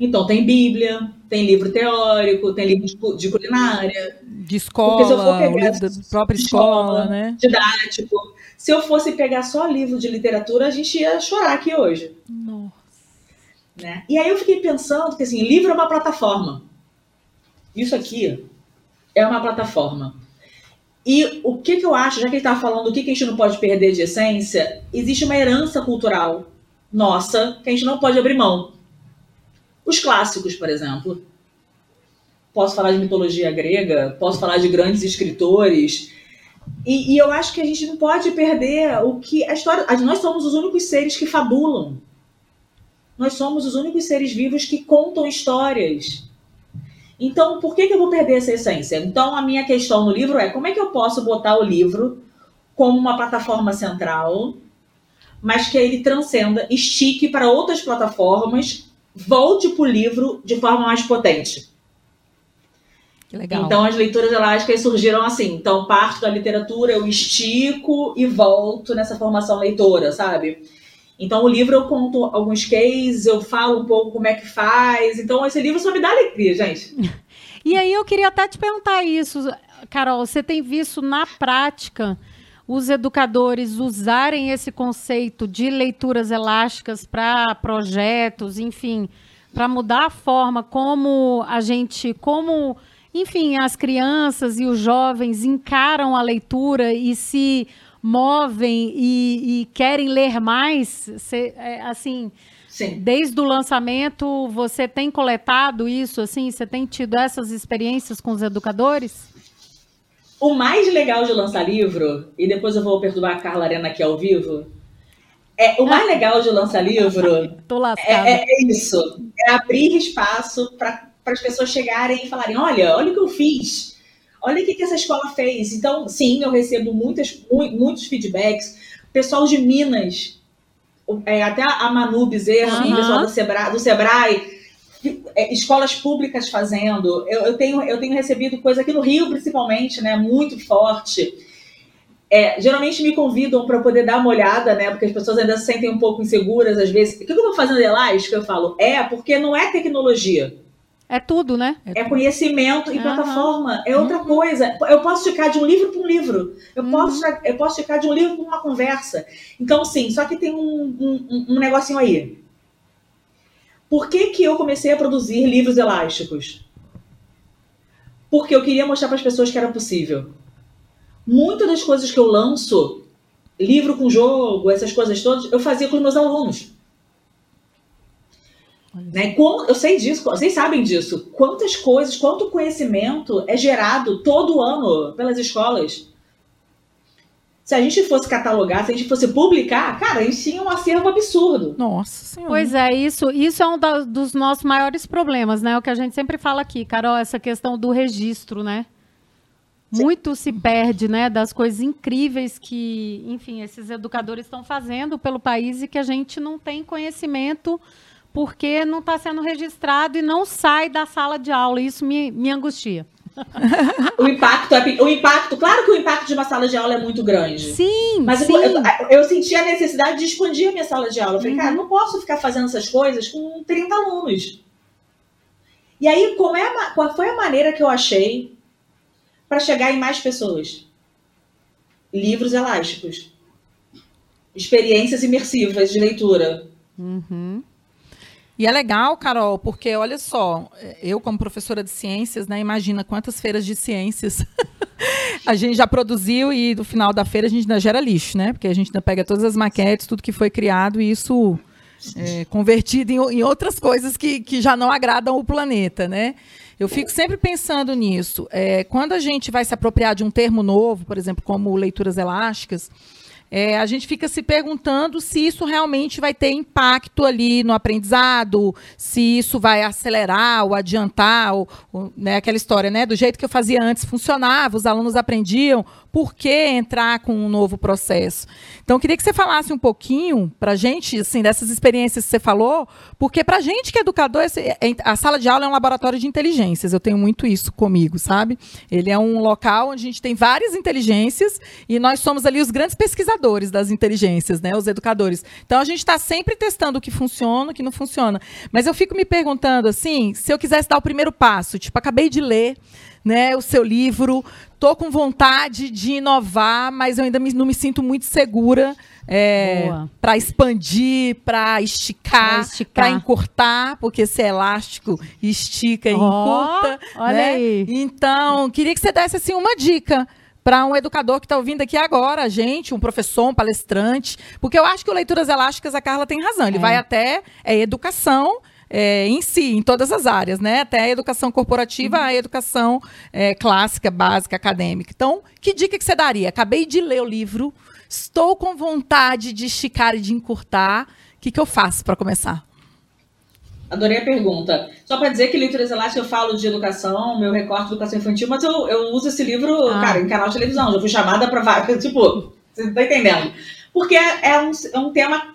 Então, tem Bíblia, tem livro teórico, tem livro de, culinária. De escola, pegar, da própria escola, escola, né? Didático. Se eu fosse pegar só livro de literatura, a gente ia chorar aqui hoje. Nossa. Né? E aí eu fiquei pensando que assim, livro é uma plataforma. Isso aqui é uma plataforma. E o que, que eu acho, já que ele estava falando o que, que a gente não pode perder de essência, existe uma herança cultural nossa que a gente não pode abrir mão. Os clássicos, por exemplo. Posso falar de mitologia grega, posso falar de grandes escritores. E, e eu acho que a gente não pode perder o que a história. Nós somos os únicos seres que fabulam. Nós somos os únicos seres vivos que contam histórias. Então, por que, que eu vou perder essa essência? Então, a minha questão no livro é como é que eu posso botar o livro como uma plataforma central, mas que ele transcenda, estique para outras plataformas, volte para o livro de forma mais potente. Que legal. Então, as leituras elásticas surgiram assim. Então, parto da literatura, eu estico e volto nessa formação leitora, sabe? Então, o livro eu conto alguns cases, eu falo um pouco como é que faz. Então, esse livro só me dá alegria, gente. E aí, eu queria até te perguntar isso, Carol. Você tem visto na prática os educadores usarem esse conceito de leituras elásticas para projetos, enfim, para mudar a forma como a gente, como, enfim, as crianças e os jovens encaram a leitura e se movem e, e querem ler mais, cê, é, assim, Sim. desde o lançamento, você tem coletado isso, assim, você tem tido essas experiências com os educadores? O mais legal de lançar livro, e depois eu vou perturbar a Carla Arena aqui ao vivo, é, o mais legal de lançar livro é, é, é, isso, é abrir espaço para as pessoas chegarem e falarem, olha, olha o que eu fiz, olha o que, que essa escola fez. Então, sim, eu recebo muitas, muitos feedbacks. Pessoal de Minas, é, até a Manu Bezerra, uhum. pessoal do Sebrae, do Sebrae escolas públicas fazendo. Eu, eu, tenho, eu tenho recebido coisa aqui no Rio, principalmente, né, muito forte. É, geralmente me convidam para poder dar uma olhada, né? Porque as pessoas ainda se sentem um pouco inseguras às vezes. O que eu estou fazendo elástico? Eu falo, é, porque não é tecnologia. É tudo, né? É conhecimento e uhum. plataforma. É outra uhum. coisa. Eu posso ficar de um livro para um livro. Eu, uhum. posso, eu posso ficar de um livro para uma conversa. Então, sim, só que tem um, um, um negocinho aí. Por que, que eu comecei a produzir livros elásticos? Porque eu queria mostrar para as pessoas que era possível. Muitas das coisas que eu lanço, livro com jogo, essas coisas todas, eu fazia com os meus alunos. Né? Eu sei disso, vocês sabem disso. Quantas coisas, quanto conhecimento é gerado todo ano pelas escolas. Se a gente fosse catalogar, se a gente fosse publicar, cara, a gente tinha um acervo absurdo. Nossa senhora. Pois é, isso, isso é um da, dos nossos maiores problemas, né? O que a gente sempre fala aqui, Carol, essa questão do registro, né? Sim. Muito se perde, né, das coisas incríveis que, enfim, esses educadores estão fazendo pelo país e que a gente não tem conhecimento porque não está sendo registrado e não sai da sala de aula. Isso me, me angustia. O impacto é, o impacto, claro que o impacto de uma sala de aula é muito grande. Sim, mas sim. Eu, eu, eu, senti a necessidade de expandir a minha sala de aula. Eu falei, uhum. cara, não posso ficar fazendo essas coisas com 30 alunos. E aí, qual, é a, qual foi a maneira que eu achei para chegar em mais pessoas? Livros elásticos. Experiências imersivas de leitura. Uhum. E é legal, Carol, porque olha só, eu como professora de ciências, né, imagina quantas feiras de ciências a gente já produziu e no final da feira a gente ainda gera lixo, né? Porque a gente ainda pega todas as maquetes, tudo que foi criado e isso é, convertido em, em, outras coisas que, que já não agradam o planeta, né? Eu fico sempre pensando nisso. É, quando a gente vai se apropriar de um termo novo, por exemplo, como leituras elásticas, é, a gente fica se perguntando se isso realmente vai ter impacto ali no aprendizado, se isso vai acelerar ou adiantar, ou, ou, né, aquela história, né? Do jeito que eu fazia antes funcionava, os alunos aprendiam, por que entrar com um novo processo? Então, queria que você falasse um pouquinho para a gente, assim, dessas experiências que você falou, porque para a gente que é educador, esse, a sala de aula é um laboratório de inteligências. Eu tenho muito isso comigo, sabe? Ele é um local onde a gente tem várias inteligências e nós somos ali os grandes pesquisadores das inteligências, né? Os educadores. Então, a gente está sempre testando o que funciona, o que não funciona. Mas eu fico me perguntando, assim, se eu quisesse dar o primeiro passo, tipo, acabei de ler né, o seu livro. Estou com vontade de inovar, mas eu ainda me, não me sinto muito segura é, para expandir, para esticar, para encurtar, porque se é elástico, estica e oh, encurta. Olha né? aí. Então, queria que você desse assim, uma dica para um educador que está ouvindo aqui agora, gente, um professor, um palestrante, porque eu acho que o Leituras Elásticas, a Carla tem razão, ele é. vai até é educação, é, em si, em todas as áreas, né? Até a educação corporativa, uhum. a educação é, clássica, básica, acadêmica. Então, que dica que você daria? Acabei de ler o livro, estou com vontade de esticar e de encurtar. O que, que eu faço para começar? Adorei a pergunta. Só para dizer que Leituras Elásticas eu falo de educação, meu recorte de educação infantil, mas eu, eu uso esse livro, ah. cara, em canal de televisão. Já fui chamada para tipo, você não tá entendendo. Porque é, é, um, é um tema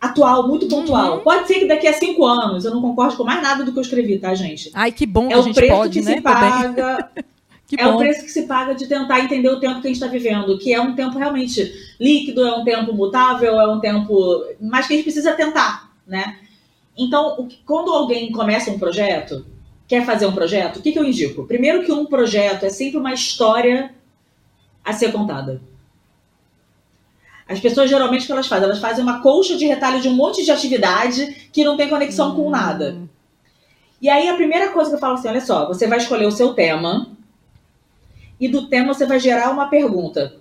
atual, muito pontual. Uhum. Pode ser que daqui a cinco anos eu não concorde com mais nada do que eu escrevi, tá, gente? Ai, que bom que é a gente pode, né? É o preço que se paga. é bom. o preço que se paga de tentar entender o tempo que a gente está vivendo, que é um tempo realmente líquido, é um tempo mutável, é um tempo. Mas que a gente precisa tentar, né? Então, quando alguém começa um projeto, quer fazer um projeto, o que, que eu indico? Primeiro que um projeto é sempre uma história a ser contada. As pessoas geralmente o que elas fazem? Elas fazem uma colcha de retalho de um monte de atividade que não tem conexão com nada. E aí a primeira coisa que eu falo assim, olha só, você vai escolher o seu tema e do tema você vai gerar uma pergunta.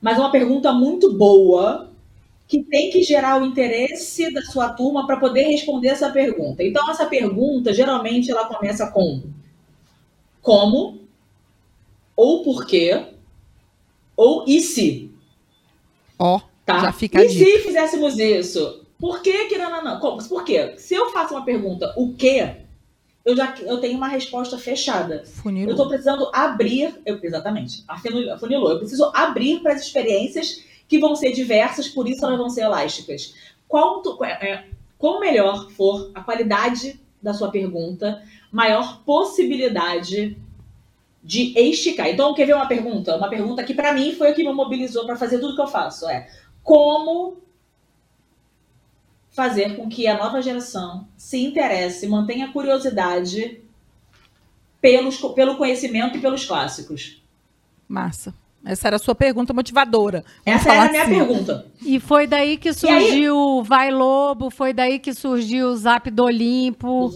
Mas uma pergunta muito boa que tem que gerar o interesse da sua turma para poder responder essa pergunta. Então essa pergunta geralmente ela começa com como ou por quê ou e se. Ó, tá? já fica E se fizéssemos isso? Por que que não, não, não? Como? Por quê? Se eu faço uma pergunta, o quê? Eu já eu tenho uma resposta fechada. Funilou. Eu estou precisando abrir, eu, exatamente, funilou. Eu preciso abrir para as experiências que vão ser diversas, por isso elas vão ser elásticas. Quanto, é, quanto melhor for a qualidade da sua pergunta, maior possibilidade de esticar. Então, quer ver uma pergunta? Uma pergunta que para mim foi o que me mobilizou para fazer tudo que eu faço. É como fazer com que a nova geração se interesse, mantenha curiosidade pelos, pelo conhecimento e pelos clássicos. Massa. Essa era a sua pergunta motivadora. Vamos Essa era a minha assim. pergunta. E foi daí que surgiu Vai Lobo, foi daí que surgiu o Zap do Olimpo.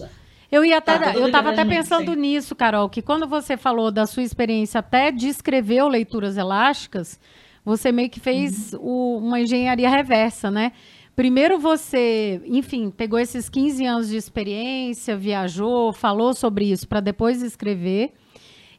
Eu ia até, tá, eu estava até pensando sim. nisso, Carol, que quando você falou da sua experiência até de escrever leituras elásticas, você meio que fez uhum. o, uma engenharia reversa, né? Primeiro você, enfim, pegou esses 15 anos de experiência, viajou, falou sobre isso para depois escrever.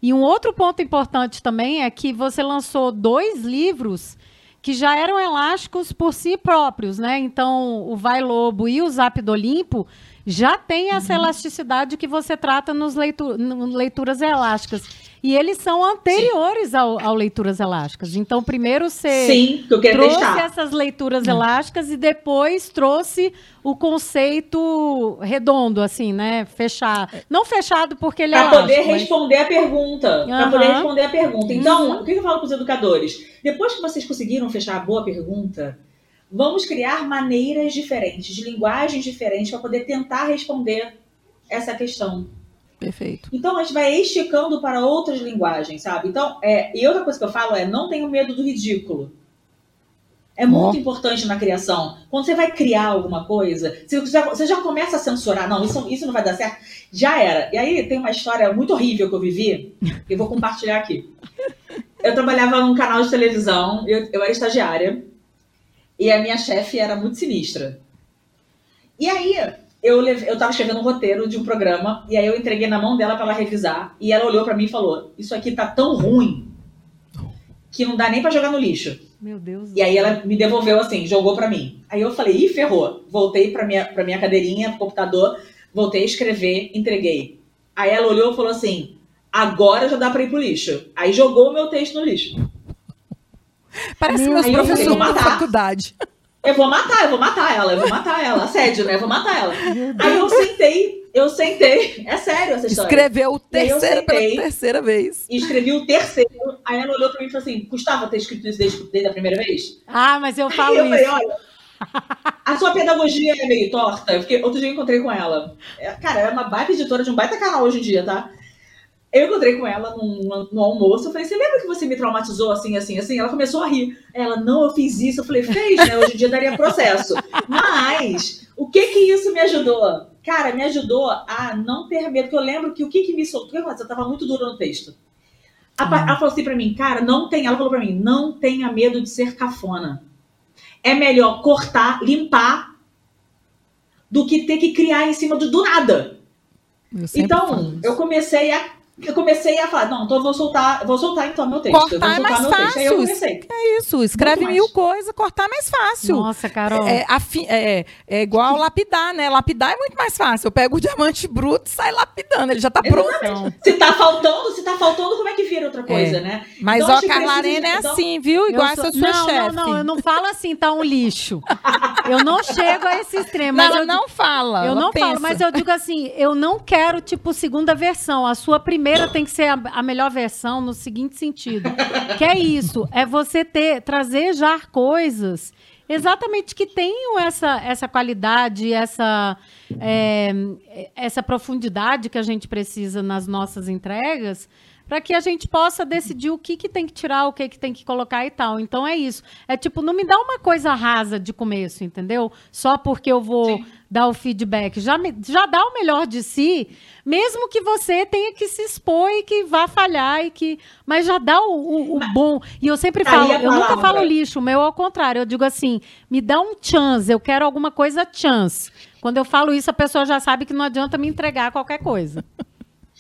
E um outro ponto importante também é que você lançou dois livros que já eram elásticos por si próprios, né? Então, o Vai Lobo e o Zap do Olimpo já tem essa uhum. elasticidade que você trata nos leitu leituras elásticas. E eles são anteriores ao, ao, leituras elásticas. Então, primeiro você Sim, trouxe deixar. essas leituras hum. elásticas e depois trouxe o conceito redondo, assim, né? Fechado. Não fechado porque ele pra é Para poder mas... responder a pergunta. Uhum. Para poder responder a pergunta. Então, uhum. o que eu falo para os educadores? Depois que vocês conseguiram fechar a boa pergunta, vamos criar maneiras diferentes, linguagens diferentes para poder tentar responder essa questão. Perfeito. Então a gente vai esticando para outras linguagens, sabe? Então, é, e outra coisa que eu falo é não tenha medo do ridículo. É muito oh. importante na criação. Quando você vai criar alguma coisa, você já, você já começa a censurar. Não, isso, isso não vai dar certo. Já era. E aí tem uma história muito horrível que eu vivi, que eu vou compartilhar aqui. Eu trabalhava num canal de televisão, eu, eu era estagiária, e a minha chefe era muito sinistra. E aí, eu, leve, eu tava escrevendo um roteiro de um programa, e aí eu entreguei na mão dela para ela revisar, e ela olhou para mim e falou: Isso aqui tá tão ruim que não dá nem para jogar no lixo. Meu Deus. E aí ela me devolveu assim, jogou pra mim. Aí eu falei, ih, ferrou. Voltei pra minha, pra minha cadeirinha, pro computador, voltei a escrever, entreguei. Aí ela olhou e falou assim: agora já dá pra ir pro lixo. Aí jogou o meu texto no lixo. Parece Meu meus professores da faculdade. Eu vou matar, eu vou matar ela, eu vou matar ela. Assédio, né? Eu vou matar ela. Aí eu sentei, eu sentei. É sério essa história. Escreveu aí eu terceira pela sentei. terceira vez. E escrevi o terceiro. Aí ela olhou pra mim e falou assim: custava ter escrito isso desde, desde a primeira vez? Ah, mas eu Aí falo eu falei, isso. olha, a sua pedagogia é meio torta. Porque outro dia eu encontrei com ela. É, Cara, ela é uma baita editora de um baita canal hoje em dia, tá? Eu encontrei com ela num, no almoço. Eu falei, você lembra que você me traumatizou assim, assim, assim? Ela começou a rir. Ela, não, eu fiz isso. Eu falei, fez, né? Hoje em dia daria processo. Mas, o que que isso me ajudou? Cara, me ajudou a não ter medo. Porque eu lembro que o que que me soltou... Eu tava muito duro no texto. A Ela falou assim pra mim, cara, não tem... Ela falou pra mim, não tenha medo de ser cafona é melhor cortar, limpar, do que ter que criar em cima do, do nada. Eu Então, eu comecei a. Eu comecei a falar, não, então eu vou soltar, vou soltar então meu texto. eu vou Cortar é mais meu texto. Aí eu fácil. comecei. Isso, escreve Muito mil coisas, cortar é mais fácil. Nossa, Carol. É, afi- é- é igual lapidar, né? Lapidar é muito mais fácil. Eu pego o diamante bruto e saio lapidando. Ele já tá pronto. Então, Se tá faltando, se tá faltando, como é que vira outra coisa, né? Mas, Então, ó, Carla precisa Arena é então- assim, viu? Igual eu essa sou- sua não, chefe. Não, não, eu não falo assim, tá um lixo. Eu não chego a esse extremo. Não, mas ela eu não fala. Eu ela não pensa. falo, mas eu digo assim, eu não quero, tipo, segunda versão. A sua primeira tem que ser a, a melhor versão no seguinte sentido. que é isso, é você ter, trazer já coisas exatamente que tenham essa, essa qualidade, essa, é, essa profundidade que a gente precisa nas nossas entregas, para que a gente possa decidir o que, que tem que tirar, o que, que tem que colocar e tal. Então é isso. É tipo, não me dá uma coisa rasa de começo, entendeu? Só porque eu vou Sim. dar o feedback. Já, me- já dá o melhor de si, mesmo que você tenha que se expor e que vá falhar, e que, mas já dá o, o- o bom. E eu sempre falo, eu nunca falo lixo, o meu é ao contrário. Eu digo assim, me dá um chance, eu quero alguma coisa chance. Quando eu falo isso, a pessoa já sabe que não adianta me entregar qualquer coisa.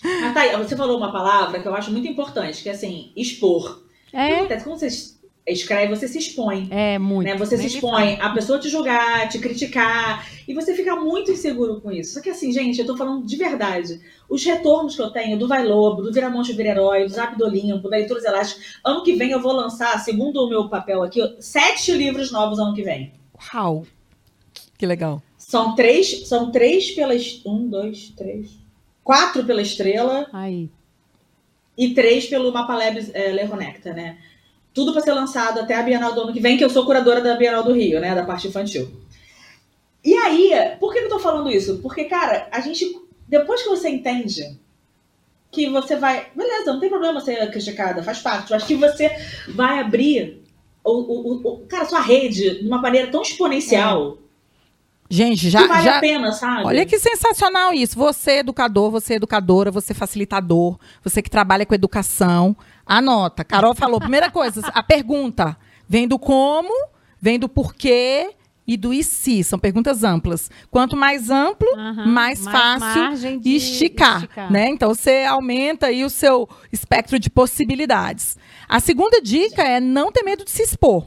Mas tá aí, você falou uma palavra que eu acho muito importante, que é assim, expor. É? Quando você escreve, você se expõe. é muito. né? Você se expõe a pessoa te julgar, te criticar, e você fica muito inseguro com isso. Só que assim, gente, eu tô falando de verdade. Os retornos que eu tenho do Vai Lobo, do Viramonte Vira Herói, do Zap do Olimpo, da Leituras Elásticas, ano que vem eu vou lançar, segundo o meu papel aqui, sete livros novos ano que vem. Uau. Que legal. São três, são três pelas. Um, dois, três. Quatro pela estrela Aí. e três pelo Mapalab é, Le Conecta, né? Tudo para ser lançado até a Bienal do ano que vem, que eu sou curadora da Bienal do Rio, né? Da parte infantil. E aí, por que eu tô falando isso? Porque, cara, a gente. Depois que você entende que você vai. Beleza, não tem problema ser criticada, faz parte. Eu acho que você vai abrir. O, o, o- o- cara, sua rede de uma maneira tão exponencial Gente, que já, vale já, a pena, sabe? Olha que sensacional isso. Você, educador, você, educadora, você, facilitador, você que trabalha com educação, anota. Carol falou, primeira coisa, a pergunta vem do como, vem do porquê e do e se. São perguntas amplas. Quanto mais amplo, Aham, mais fácil de esticar, né? Então você aumenta aí o seu espectro de possibilidades. A segunda dica é não ter medo de se expor.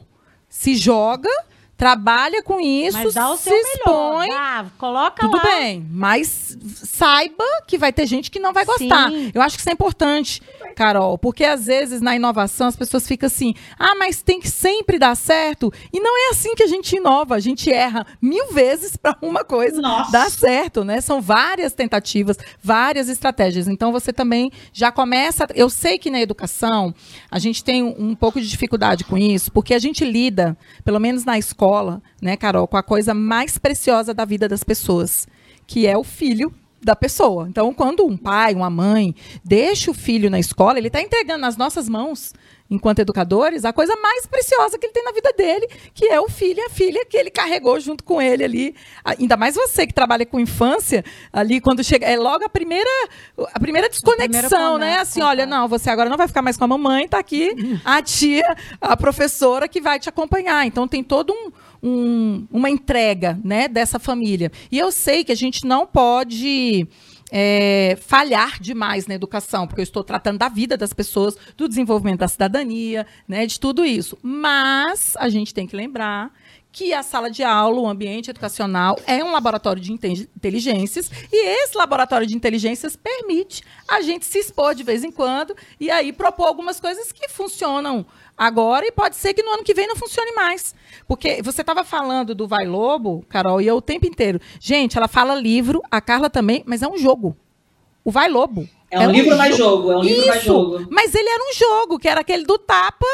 Se joga, trabalha com isso, Mas dá o se seu expõe. melhor. dá, coloca Tudo lá. bem, mas saiba que vai ter gente que não vai gostar. Sim. Eu acho que isso é importante, Carol, porque às vezes na inovação as pessoas ficam assim: ah, mas tem que sempre dar certo. E não é assim que a gente inova, a gente erra mil vezes para uma coisa Nossa. dar certo, né? São várias tentativas, várias estratégias. Então você também já começa. Eu sei que na educação a gente tem um, um pouco de dificuldade com isso, porque a gente lida, pelo menos na escola, né, Carol, com a coisa mais preciosa da vida das pessoas, que é o filho da pessoa. Então, quando um pai, uma mãe deixa o filho na escola, ele está entregando nas nossas mãos, enquanto educadores, a coisa mais preciosa que ele tem na vida dele, que é o filho e a filha que ele carregou junto com ele ali. A- Ainda mais você que trabalha com infância, ali quando chega, é logo a primeira a primeira desconexão, primeiro né? Assim, olha, contato. não, você agora não vai ficar mais com a mamãe, tá aqui a tia, a professora que vai te acompanhar. Então tem todo um, um- uma entrega, né, dessa família. E eu sei que a gente não pode é, falhar demais na educação, porque eu estou tratando da vida das pessoas, do desenvolvimento da cidadania, né, de tudo isso. Mas a gente tem que lembrar que a sala de aula, o ambiente educacional, é um laboratório de inteligências e esse laboratório de inteligências permite a gente se expor de vez em quando e aí propor algumas coisas que funcionam agora e pode ser que no ano que vem não funcione mais. Porque você estava falando do Vai Lobo, Carol, e eu o tempo inteiro. Gente, ela fala livro, a Carla também, mas é um jogo. O Vai Lobo. É um, é um livro mais jogo, é um livro Isso, mais jogo. Mas ele era um jogo, que era aquele do tapa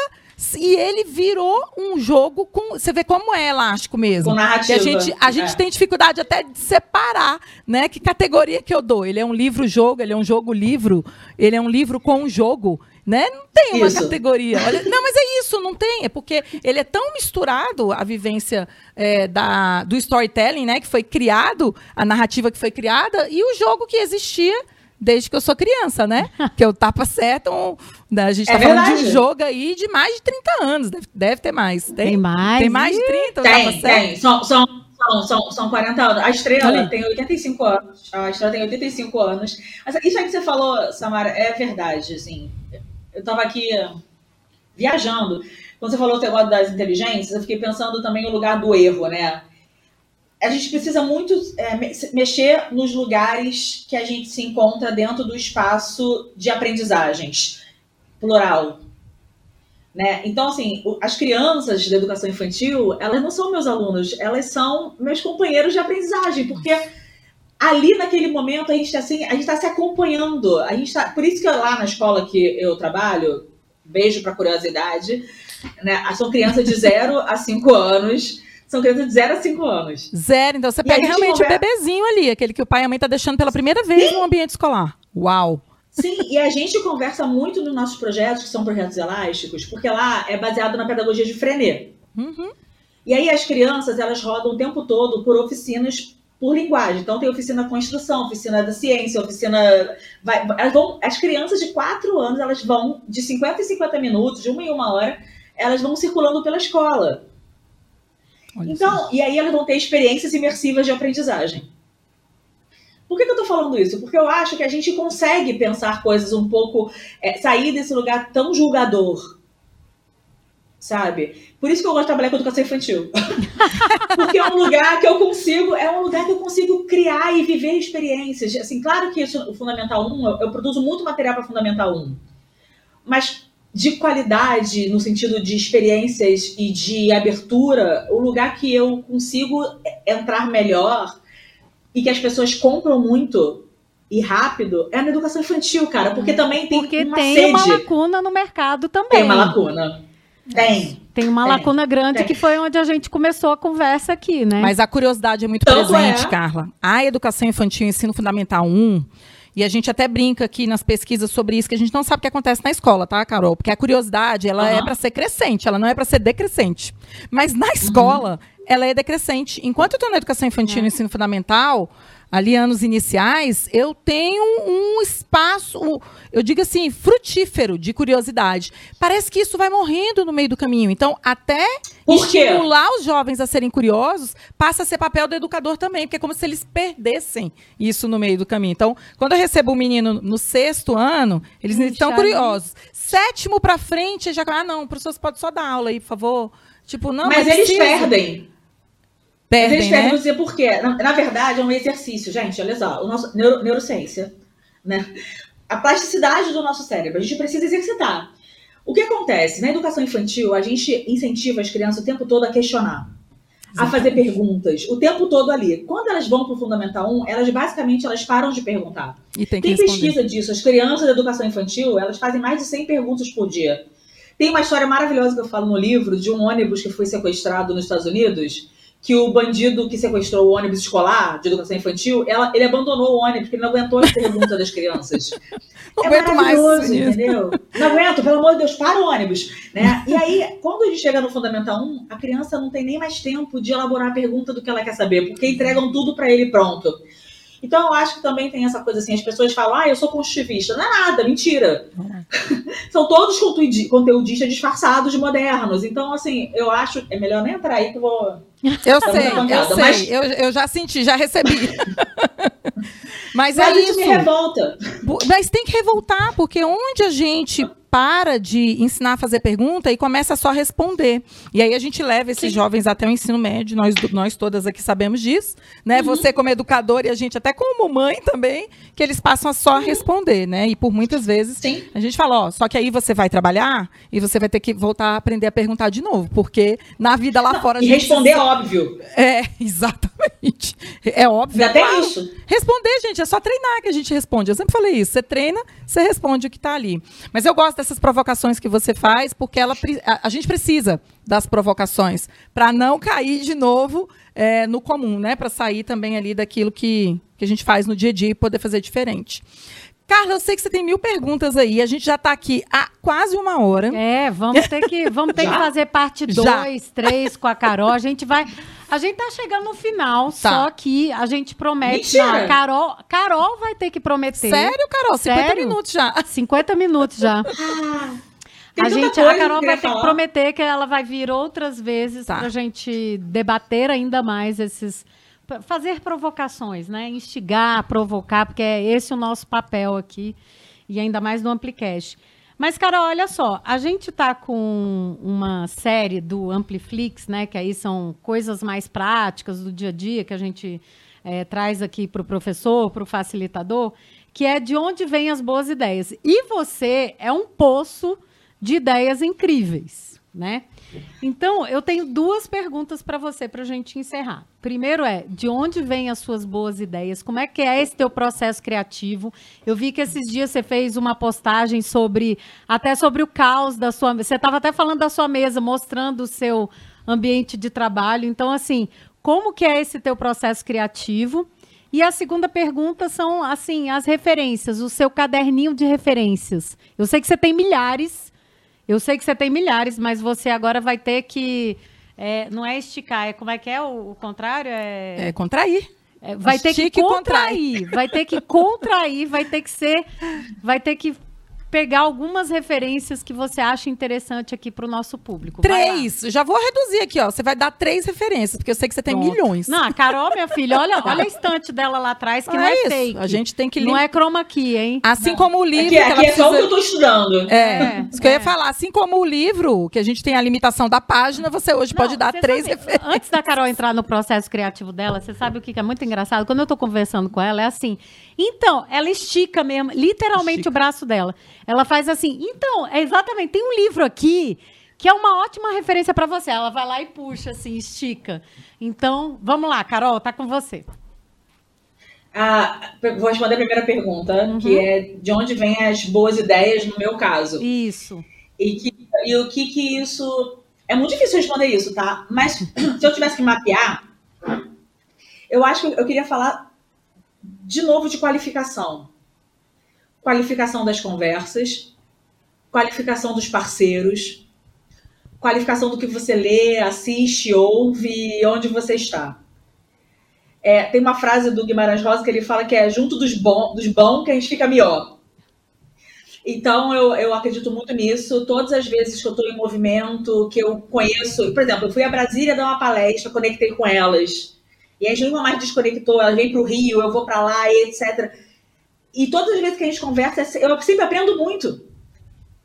e ele virou um jogo com. Você vê como é elástico mesmo. Com narrativa. Que a gente, a gente é. tem dificuldade até de separar, né? Que categoria que eu dou. Ele é um livro-jogo, ele é um jogo-livro, ele é um livro com um jogo. Né? Não tem uma isso. categoria. Olha, não, mas é isso, não tem. É porque ele é tão misturado a vivência é, da, do storytelling, né? Que foi criado, a narrativa que foi criada, e o jogo que existia desde que eu sou criança, né? que eu tapa certo. Um, né, a gente é tá verdade. falando de um jogo aí de mais de 30 anos. Deve, deve ter mais. Tem, tem mais? Tem mais de 30? Tem, tem. São, são, são, são, são 40 anos. A estrela Ali. tem 85 anos. A estrela tem 85 anos. Isso aí que você falou, Samara, é verdade. Assim, eu tava aqui viajando. Quando você falou o negócio das inteligências, eu fiquei pensando também no lugar do erro, né? a gente precisa muito é, mexer nos lugares que a gente se encontra dentro do espaço de aprendizagens, plural. Né? Então, assim, as crianças da educação infantil, elas não são meus alunos, elas são meus companheiros de aprendizagem, porque ali naquele momento a gente está assim, a gente está se acompanhando. A gente tá, por isso que lá na escola que eu trabalho, beijo para curiosidade, né? São crianças de 0 a 5 anos são crianças de 0 a 5 anos. Zero, então você pega realmente conversa... o bebezinho ali, aquele que o pai e a mãe tá deixando pela primeira vez Sim. no ambiente escolar. Uau! Sim, e a gente conversa muito nos nossos projetos, que são projetos elásticos, porque lá é baseado na pedagogia de Frenet. Uhum. E aí as crianças, elas rodam o tempo todo por oficinas por linguagem. Então tem oficina com instrução, oficina da ciência, oficina. Vai, elas vão, as crianças de 4 anos, elas vão de 50 em 50 minutos, de uma em uma hora, elas vão circulando pela escola. Olha então, e aí elas vão ter experiências imersivas de aprendizagem. Por que, que eu estou falando isso? Porque eu acho que a gente consegue pensar coisas um pouco, é, sair desse lugar tão julgador, sabe? Por isso que eu gosto de trabalhar com educação infantil. Porque é um lugar que eu consigo, é um lugar que eu consigo criar e viver experiências. Assim, claro que isso, o Fundamental 1, eu, eu produzo muito material para Fundamental 1. Mas de qualidade, no sentido de experiências e de abertura, o lugar que eu consigo entrar melhor e que as pessoas compram muito e rápido é na educação infantil, cara, porque uhum. também tem porque uma tem sede. uma lacuna no mercado também. Tem uma lacuna. Tem. Tem uma tem, lacuna grande tem. que foi onde a gente começou a conversa aqui, né? Mas a curiosidade é muito Tanto presente, é. Carla. A educação infantil, ensino fundamental 1, e a gente até brinca aqui nas pesquisas sobre isso, que a gente não sabe o que acontece na escola, tá, Carol? Porque a curiosidade, ela uhum. é para ser crescente, ela não é para ser decrescente. Mas na escola, uhum. ela é decrescente. Enquanto eu estou na educação infantil e no ensino fundamental, ali anos iniciais, eu tenho um espaço, eu digo assim, frutífero de curiosidade. Parece que isso vai morrendo no meio do caminho. Então, até estimular os jovens a serem curiosos passa a ser papel do educador também, porque é como se eles perdessem isso no meio do caminho. Então, quando eu recebo um menino no sexto ano, eles estão curiosos. Sétimo para frente, já ah, não, professor, você pode só dar aula aí, por favor. Tipo, não, mas, mas eles perdem. Perdem, eles né? dizer por quê. Na, na, verdade, é um exercício, gente. Olha só, o nosso neuro, neurociência, né? A plasticidade do nosso cérebro, a gente precisa exercitar. O que acontece? Na educação infantil, a gente incentiva as crianças o tempo todo a questionar, Exatamente. a fazer perguntas, o tempo todo ali. Quando elas vão para o Fundamental 1, elas basicamente elas param de perguntar. E tem, tem pesquisa disso. As crianças da educação infantil, elas fazem mais de 100 perguntas por dia. Tem uma história maravilhosa que eu falo no livro de um ônibus que foi sequestrado nos Estados Unidos que o bandido que sequestrou o ônibus escolar de educação infantil, ela, ele abandonou o ônibus porque ele não aguentou as perguntas das crianças. Não é aguento mais. entendeu? Não aguento, pelo amor de Deus, para o ônibus. Né? E aí, quando a gente chega no Fundamental 1, a criança não tem nem mais tempo de elaborar a pergunta do que ela quer saber, porque entregam tudo para ele pronto. Então, eu acho que também tem essa coisa assim, as pessoas falam, ah, eu sou construtivista. Não é nada, mentira. É. São todos conteudistas disfarçados de modernos. Então, assim, eu acho, é melhor nem entrar aí que eu vou... Eu sei, eu sei, mas... eu, eu já senti, já recebi. Mas, Mas é isso me revolta. Mas tem que revoltar, porque onde a gente para de ensinar a fazer pergunta e começa só a responder. E aí a gente leva esses Sim. jovens até o ensino médio, nós, nós todas aqui sabemos disso, né? Uhum. Você como educador e a gente até como mãe também, que eles passam a só responder, né? E por muitas vezes Sim. a gente fala, ó, só que aí você vai trabalhar e você vai ter que voltar a aprender a perguntar de novo, porque na vida lá fora a E responder é óbvio. é, exatamente. É óbvio. É tem claro. isso. Responder, gente, é só treinar que a gente responde. Eu sempre falei isso. Você treina, você responde o que está ali. Mas eu gosto dessas provocações que você faz, porque ela, a, a gente precisa das provocações para não cair de novo é, no comum, né? Para sair também ali daquilo que, que a gente faz no dia a dia e poder fazer diferente. Carla, eu sei que você tem mil perguntas aí. A gente já está aqui há quase uma hora. É, vamos ter que, vamos ter que fazer parte Já. 2, 3 com a Carol. A gente vai. A gente tá chegando no final, Tá. só que a gente promete. Mentira. Carol, Carol vai ter que prometer. Sério, Carol? 50 Sério? minutos já. 50 minutos já. Ah, tem a gente, a Carol vai ter que prometer que ela vai vir outras vezes Tá. pra gente debater ainda mais esses fazer provocações, né? Instigar, provocar, porque é esse o nosso papel aqui e ainda mais no Amplicast. Mas, Carol, olha só, a gente tá com uma série do Ampliflix, né? Que aí são coisas mais práticas do dia a dia que a gente eh, traz aqui para o professor, para o facilitador, que é de onde vêm as boas ideias. E você é um poço de ideias incríveis, né? Então, eu tenho duas perguntas para você para a gente encerrar. Primeiro é, de onde vêm as suas boas ideias? Como é que é esse teu processo criativo? Eu vi que esses dias você fez uma postagem sobre, até sobre o caos da sua... Você estava até falando da sua mesa, mostrando o seu ambiente de trabalho. Então, assim, como que é esse teu processo criativo? E a segunda pergunta são, assim, as referências, o seu caderninho de referências. Eu sei que você tem milhares, eu sei que você tem milhares, mas você agora vai ter que. é, não é esticar, é como é que é o, o contrário? É, É contrair. é, vai ter que contrair, vai ter que contrair, vai ter que ser. Vai ter que pegar algumas referências que você acha interessante aqui para o nosso público. Três. Já vou reduzir aqui, ó. Você vai dar três referências, porque eu sei que você tem Pronto. milhões. Não, a Carol, minha filha, olha, olha a estante dela lá atrás, que Ah, não é, isso. fake. A gente tem que Não lim- é chroma aqui, hein? Assim como o livro Aqui, que aqui é só o que precisa... eu tô estudando. É, É, isso que eu ia é. falar. Assim como o livro, que a gente tem a limitação da página, você hoje pode Não, dar você três sabe, referências. Antes da Carol entrar no processo criativo dela, você sabe o que que é muito engraçado? Quando eu tô conversando com ela, é assim. Então, ela estica mesmo, literalmente Estica. o braço dela. Ela faz assim. Então, é exatamente, tem um livro aqui que é uma ótima referência para você. Ela vai lá e puxa, assim, estica. Então, vamos lá, Carol, tá com você. Ah, vou responder a primeira pergunta, Uhum. que é de onde vêm as boas ideias no meu caso. Isso. E, que, e o que que isso. É muito difícil responder isso, tá? Mas se eu tivesse que mapear, eu acho que eu queria falar de novo de qualificação. Qualificação das conversas, qualificação dos parceiros, qualificação do que você lê, assiste, ouve, onde você está. É, tem uma frase do Guimarães Rosa que ele fala que é junto dos bons dos bons que a gente fica melhor. Então, eu, eu acredito muito nisso. Todas as vezes que eu estou em movimento, que eu conheço. Por exemplo, eu fui a Brasília dar uma palestra, conectei com elas. E aí, nenhuma mais desconectou. Elas vêm para o Rio, eu vou para lá, etc. E todas as vezes que a gente conversa, eu sempre aprendo muito.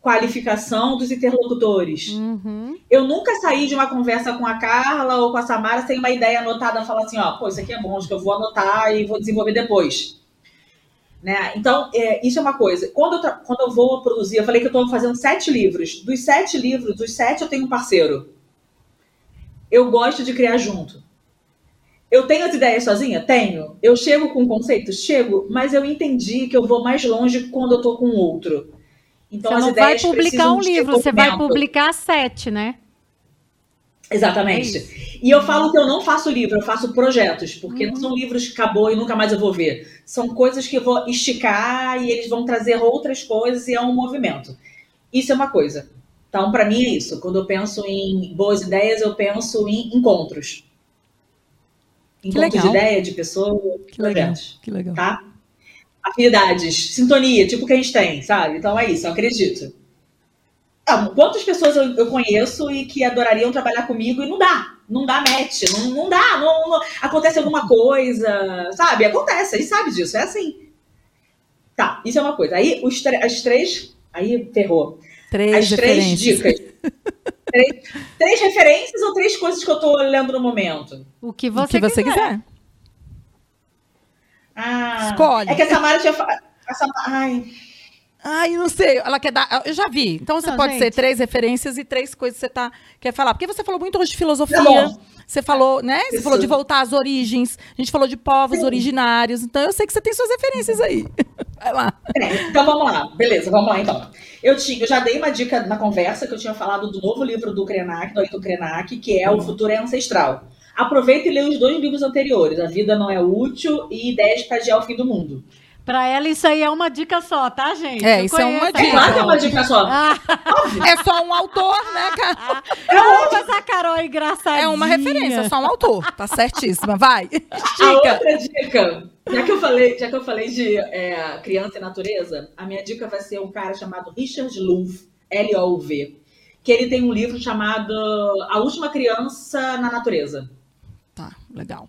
Qualificação dos interlocutores. Uhum. Eu nunca saí de uma conversa com a Carla ou com a Samara sem uma ideia anotada, falar assim, ó, pô, isso aqui é bom, acho que eu vou anotar e vou desenvolver depois. Né? Então, é, isso é uma coisa. Quando eu, quando eu vou produzir, eu falei que eu estou fazendo sete livros. Dos sete livros, dos sete eu tenho um parceiro. Eu gosto de criar junto. Eu tenho as ideias sozinha? Tenho. Eu chego com conceitos? Chego, mas eu entendi que eu vou mais longe quando eu tô com outro. Então, você não vai publicar um livro, você vai publicar sete, né? Exatamente. É e eu falo que eu não faço livro, eu faço projetos, porque não são livros que acabou e nunca mais eu vou ver. São coisas que eu vou esticar e eles vão trazer outras coisas e é um movimento. Isso é uma coisa. Então, para mim é isso. Quando eu penso em boas ideias, eu penso em encontros. Encontros de legal. ideia, de pessoas, Que legal. projetos. Que legal. Tá? Afinidades, sintonia, tipo que a gente tem, sabe? Então é isso, eu acredito. Ah, quantas pessoas eu, eu conheço e que adorariam trabalhar comigo e não dá. não dá match, não, não dá, não, não- acontece alguma coisa, sabe? Acontece, a gente sabe disso, é assim. Tá, isso é uma coisa. Aí os as três, aí ferrou. Três As três dicas. Três, três referências ou três coisas que eu tô lendo no momento? O que O você, que você quiser. Ah, Escolhe. É que a Samara tinha fa- a Samara, ai, Ai, não sei. Ela quer dar. Eu já vi. Então você Não, pode gente. ser três referências e três coisas que você tá, quer falar. Porque você falou muito hoje de filosofia. Tá bom. Você falou, né? Você Isso. falou de voltar às origens. A gente falou de povos Sim. originários. Então eu sei que você tem suas referências aí. Vai lá. Peraí, Então vamos lá, beleza, vamos lá então. Eu, tinha, eu já dei uma dica na conversa que eu tinha falado do novo livro do Krenak, do Ayrton Krenak, que é O Futuro é Ancestral. Aproveita e lê os dois livros anteriores, A Vida Não é Útil e Ideias para Adiar o Fim do Mundo. Pra ela, isso aí é uma dica só, tá, gente? É, Eu isso é uma conheço a É dica. claro que é Carol. uma dica só. Ah, É só um autor, né, cara? eu amo essa Carol engraçadinha. É uma referência, é só um autor. Tá certíssima. Vai. A Estica. outra dica, já que eu falei, já que eu falei de é, criança e natureza, a minha dica vai ser um cara chamado Richard Louv, L-O-U-V, que ele tem um livro chamado A Última Criança na Natureza. Tá, legal.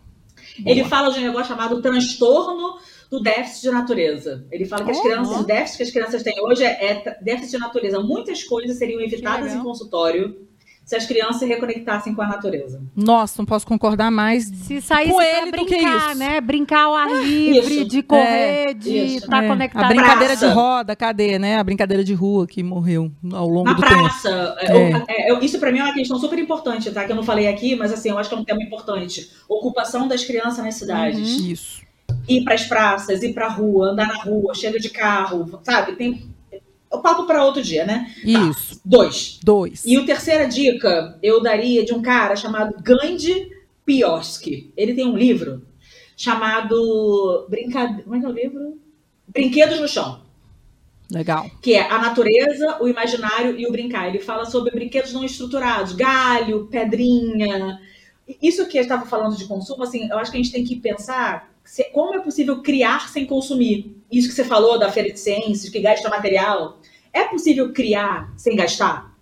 Ele Boa. fala de um negócio chamado transtorno do déficit de natureza. Ele fala que as Oh, crianças, oh. o déficit que as crianças têm hoje é, é déficit de natureza. Muitas coisas seriam evitadas em consultório se as crianças se reconectassem com a natureza. Nossa, não posso concordar mais. Se saísse Com ele do que brincar, isso. né? Brincar ao ar livre, isso. de correr, de isso. estar É, conectado. A brincadeira de Praça. roda, cadê, né? A brincadeira de rua que morreu ao longo Na do tempo. praça, é, É. é, eu- isso para mim é uma questão super importante, tá? Que eu não falei aqui, mas assim, eu acho que é um tema importante. Ocupação das crianças nas cidades. Isso. Ir para as praças, ir para a rua, andar na rua, chega de carro, sabe? Tem o papo para outro dia, né? Isso. Dois. Dois. E a terceira dica eu daria de um cara chamado Gandhi Pioski. Ele tem um livro chamado Brincade... Como é que é o livro? Brinquedos no Chão. Legal. Que é a natureza, o imaginário e o brincar. Ele fala sobre brinquedos não estruturados, galho, pedrinha. Isso que eu estava falando de consumo, assim, eu acho que a gente tem que pensar como é possível criar sem consumir. Isso que você falou da feira de ciências, que gasta material. É possível criar sem gastar?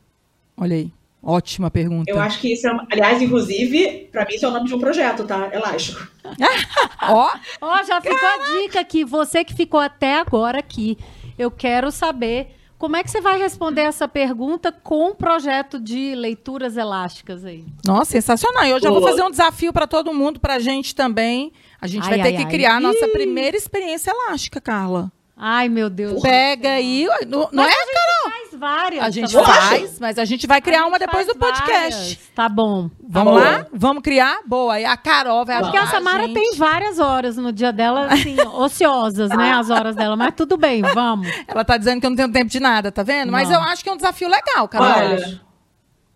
Olha aí. Ótima pergunta. Eu acho que isso é, uma- aliás, inclusive, pra mim isso é o nome de um projeto, tá? Elástico. Ó, Ó, já ficou a dica aqui. Você que ficou até agora aqui, eu quero saber como é que você vai responder essa pergunta com um projeto de leituras elásticas aí. nossa, sensacional. E eu já vou fazer um desafio para todo mundo, pra gente também. A gente Ai, vai ter ai, que ai. criar a nossa Ih. primeira experiência elástica, Carla. Ai, meu Deus. Pega aí. Não, não é? Faz várias. A gente tá faz, mas a gente vai criar A uma gente depois do podcast. várias. Tá bom. Vamos Boa. lá? Vamos criar? Boa. E a Carol vai Vamos. Porque a ajudar Samara gente. tem várias horas no dia dela, assim, ociosas, né? As horas dela. Mas tudo bem, vamos. Ela tá dizendo que eu não tenho tempo de nada, tá vendo? Mas Não. eu acho que é um desafio legal, Carol. Olha,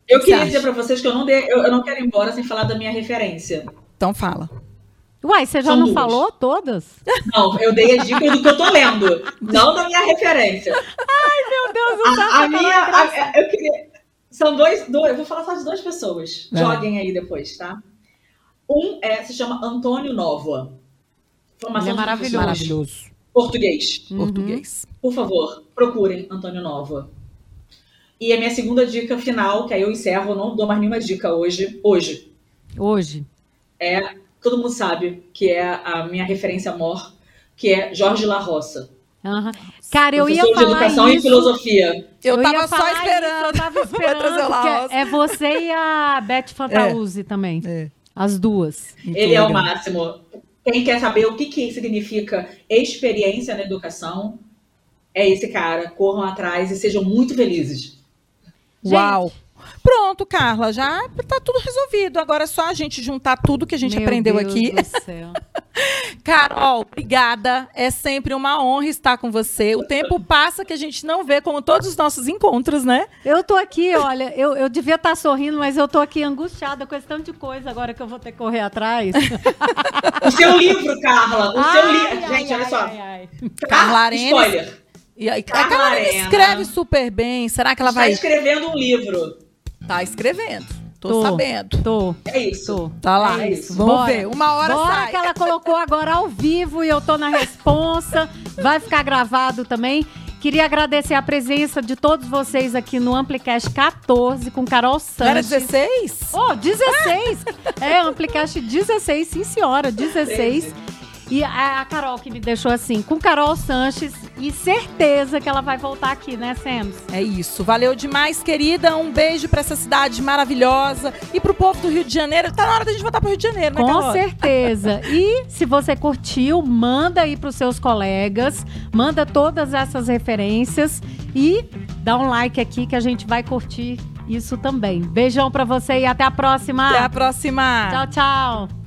eu que queria dizer pra vocês que eu não, dei, eu, eu não quero ir embora sem falar da minha referência. Então fala. Uai, você já São não duas. falou todas? Não, eu dei as dicas do que eu tô lendo, não da minha referência. Meu Deus do céu, A, a minha. É a- eu queria. São dois, dois. Eu vou falar só de duas pessoas. Vai. Joguem aí depois, tá? Um é, se chama Antônio Nova. Formação Ele é maravilhoso. Maravilhoso. Português. Uhum. Português. Por favor, procurem Antônio Nova. E a minha segunda dica final, que aí eu encerro, eu não dou mais nenhuma dica hoje. Hoje. Hoje. Todo mundo sabe que é a minha referência amor, que é Jorge La Roça. Aham. Cara, eu ia professor de falar educação e isso. filosofia. Eu, ia tava só falar esperando. isso, eu tava esperando. La porque Roça. é você e a Beth Fantauzzi também. É. As duas. Muito Ele é o legal. máximo. Quem quer saber o que, que significa experiência na educação, é esse cara. Corram atrás e sejam muito felizes. Uau. Pronto, Carla, já tá tudo resolvido. Agora é só a gente juntar tudo que a gente Meu aprendeu Deus aqui. do céu. Carol, obrigada. É sempre uma honra estar com você. O tempo passa que a gente não vê, como todos os nossos encontros, né? Eu tô aqui, olha, eu, eu devia estar sorrindo, mas eu tô aqui angustiada com esse tanto de coisa agora que eu vou ter que correr atrás. O seu livro, Carla. O seu livro. Ai, Gente, ai, olha só. ai, ai. Tá? Carla. Spoiler. E aí, a Carla Carla Arena. escreve super bem. Será que ela Está vai. escrevendo um livro. Tá escrevendo. Tô, Tô. sabendo. Tô, É isso. tô. Tá lá. É isso. Vamos Bora. ver. Uma hora Bora sai. que ela colocou agora ao vivo e eu tô na responsa. Vai ficar gravado também. Queria agradecer a presença de todos vocês aqui no Amplicast 14 com Carol Santos. Era 16? Oh, 16! é, Amplicast 16, sim senhora, 16. E a, a Carol que me deixou assim, com Carol Sanches, e certeza que ela vai voltar aqui, né, Sams? É isso. Valeu demais, querida. Um beijo pra essa cidade maravilhosa e pro povo do Rio de Janeiro. Tá na hora da gente voltar pro Rio de Janeiro, né, Com Carol? certeza. E se você curtiu, manda aí pros seus colegas, manda todas essas referências e dá um like aqui que a gente vai curtir isso também. Beijão pra você e até a próxima. Até a próxima. Tchau, tchau.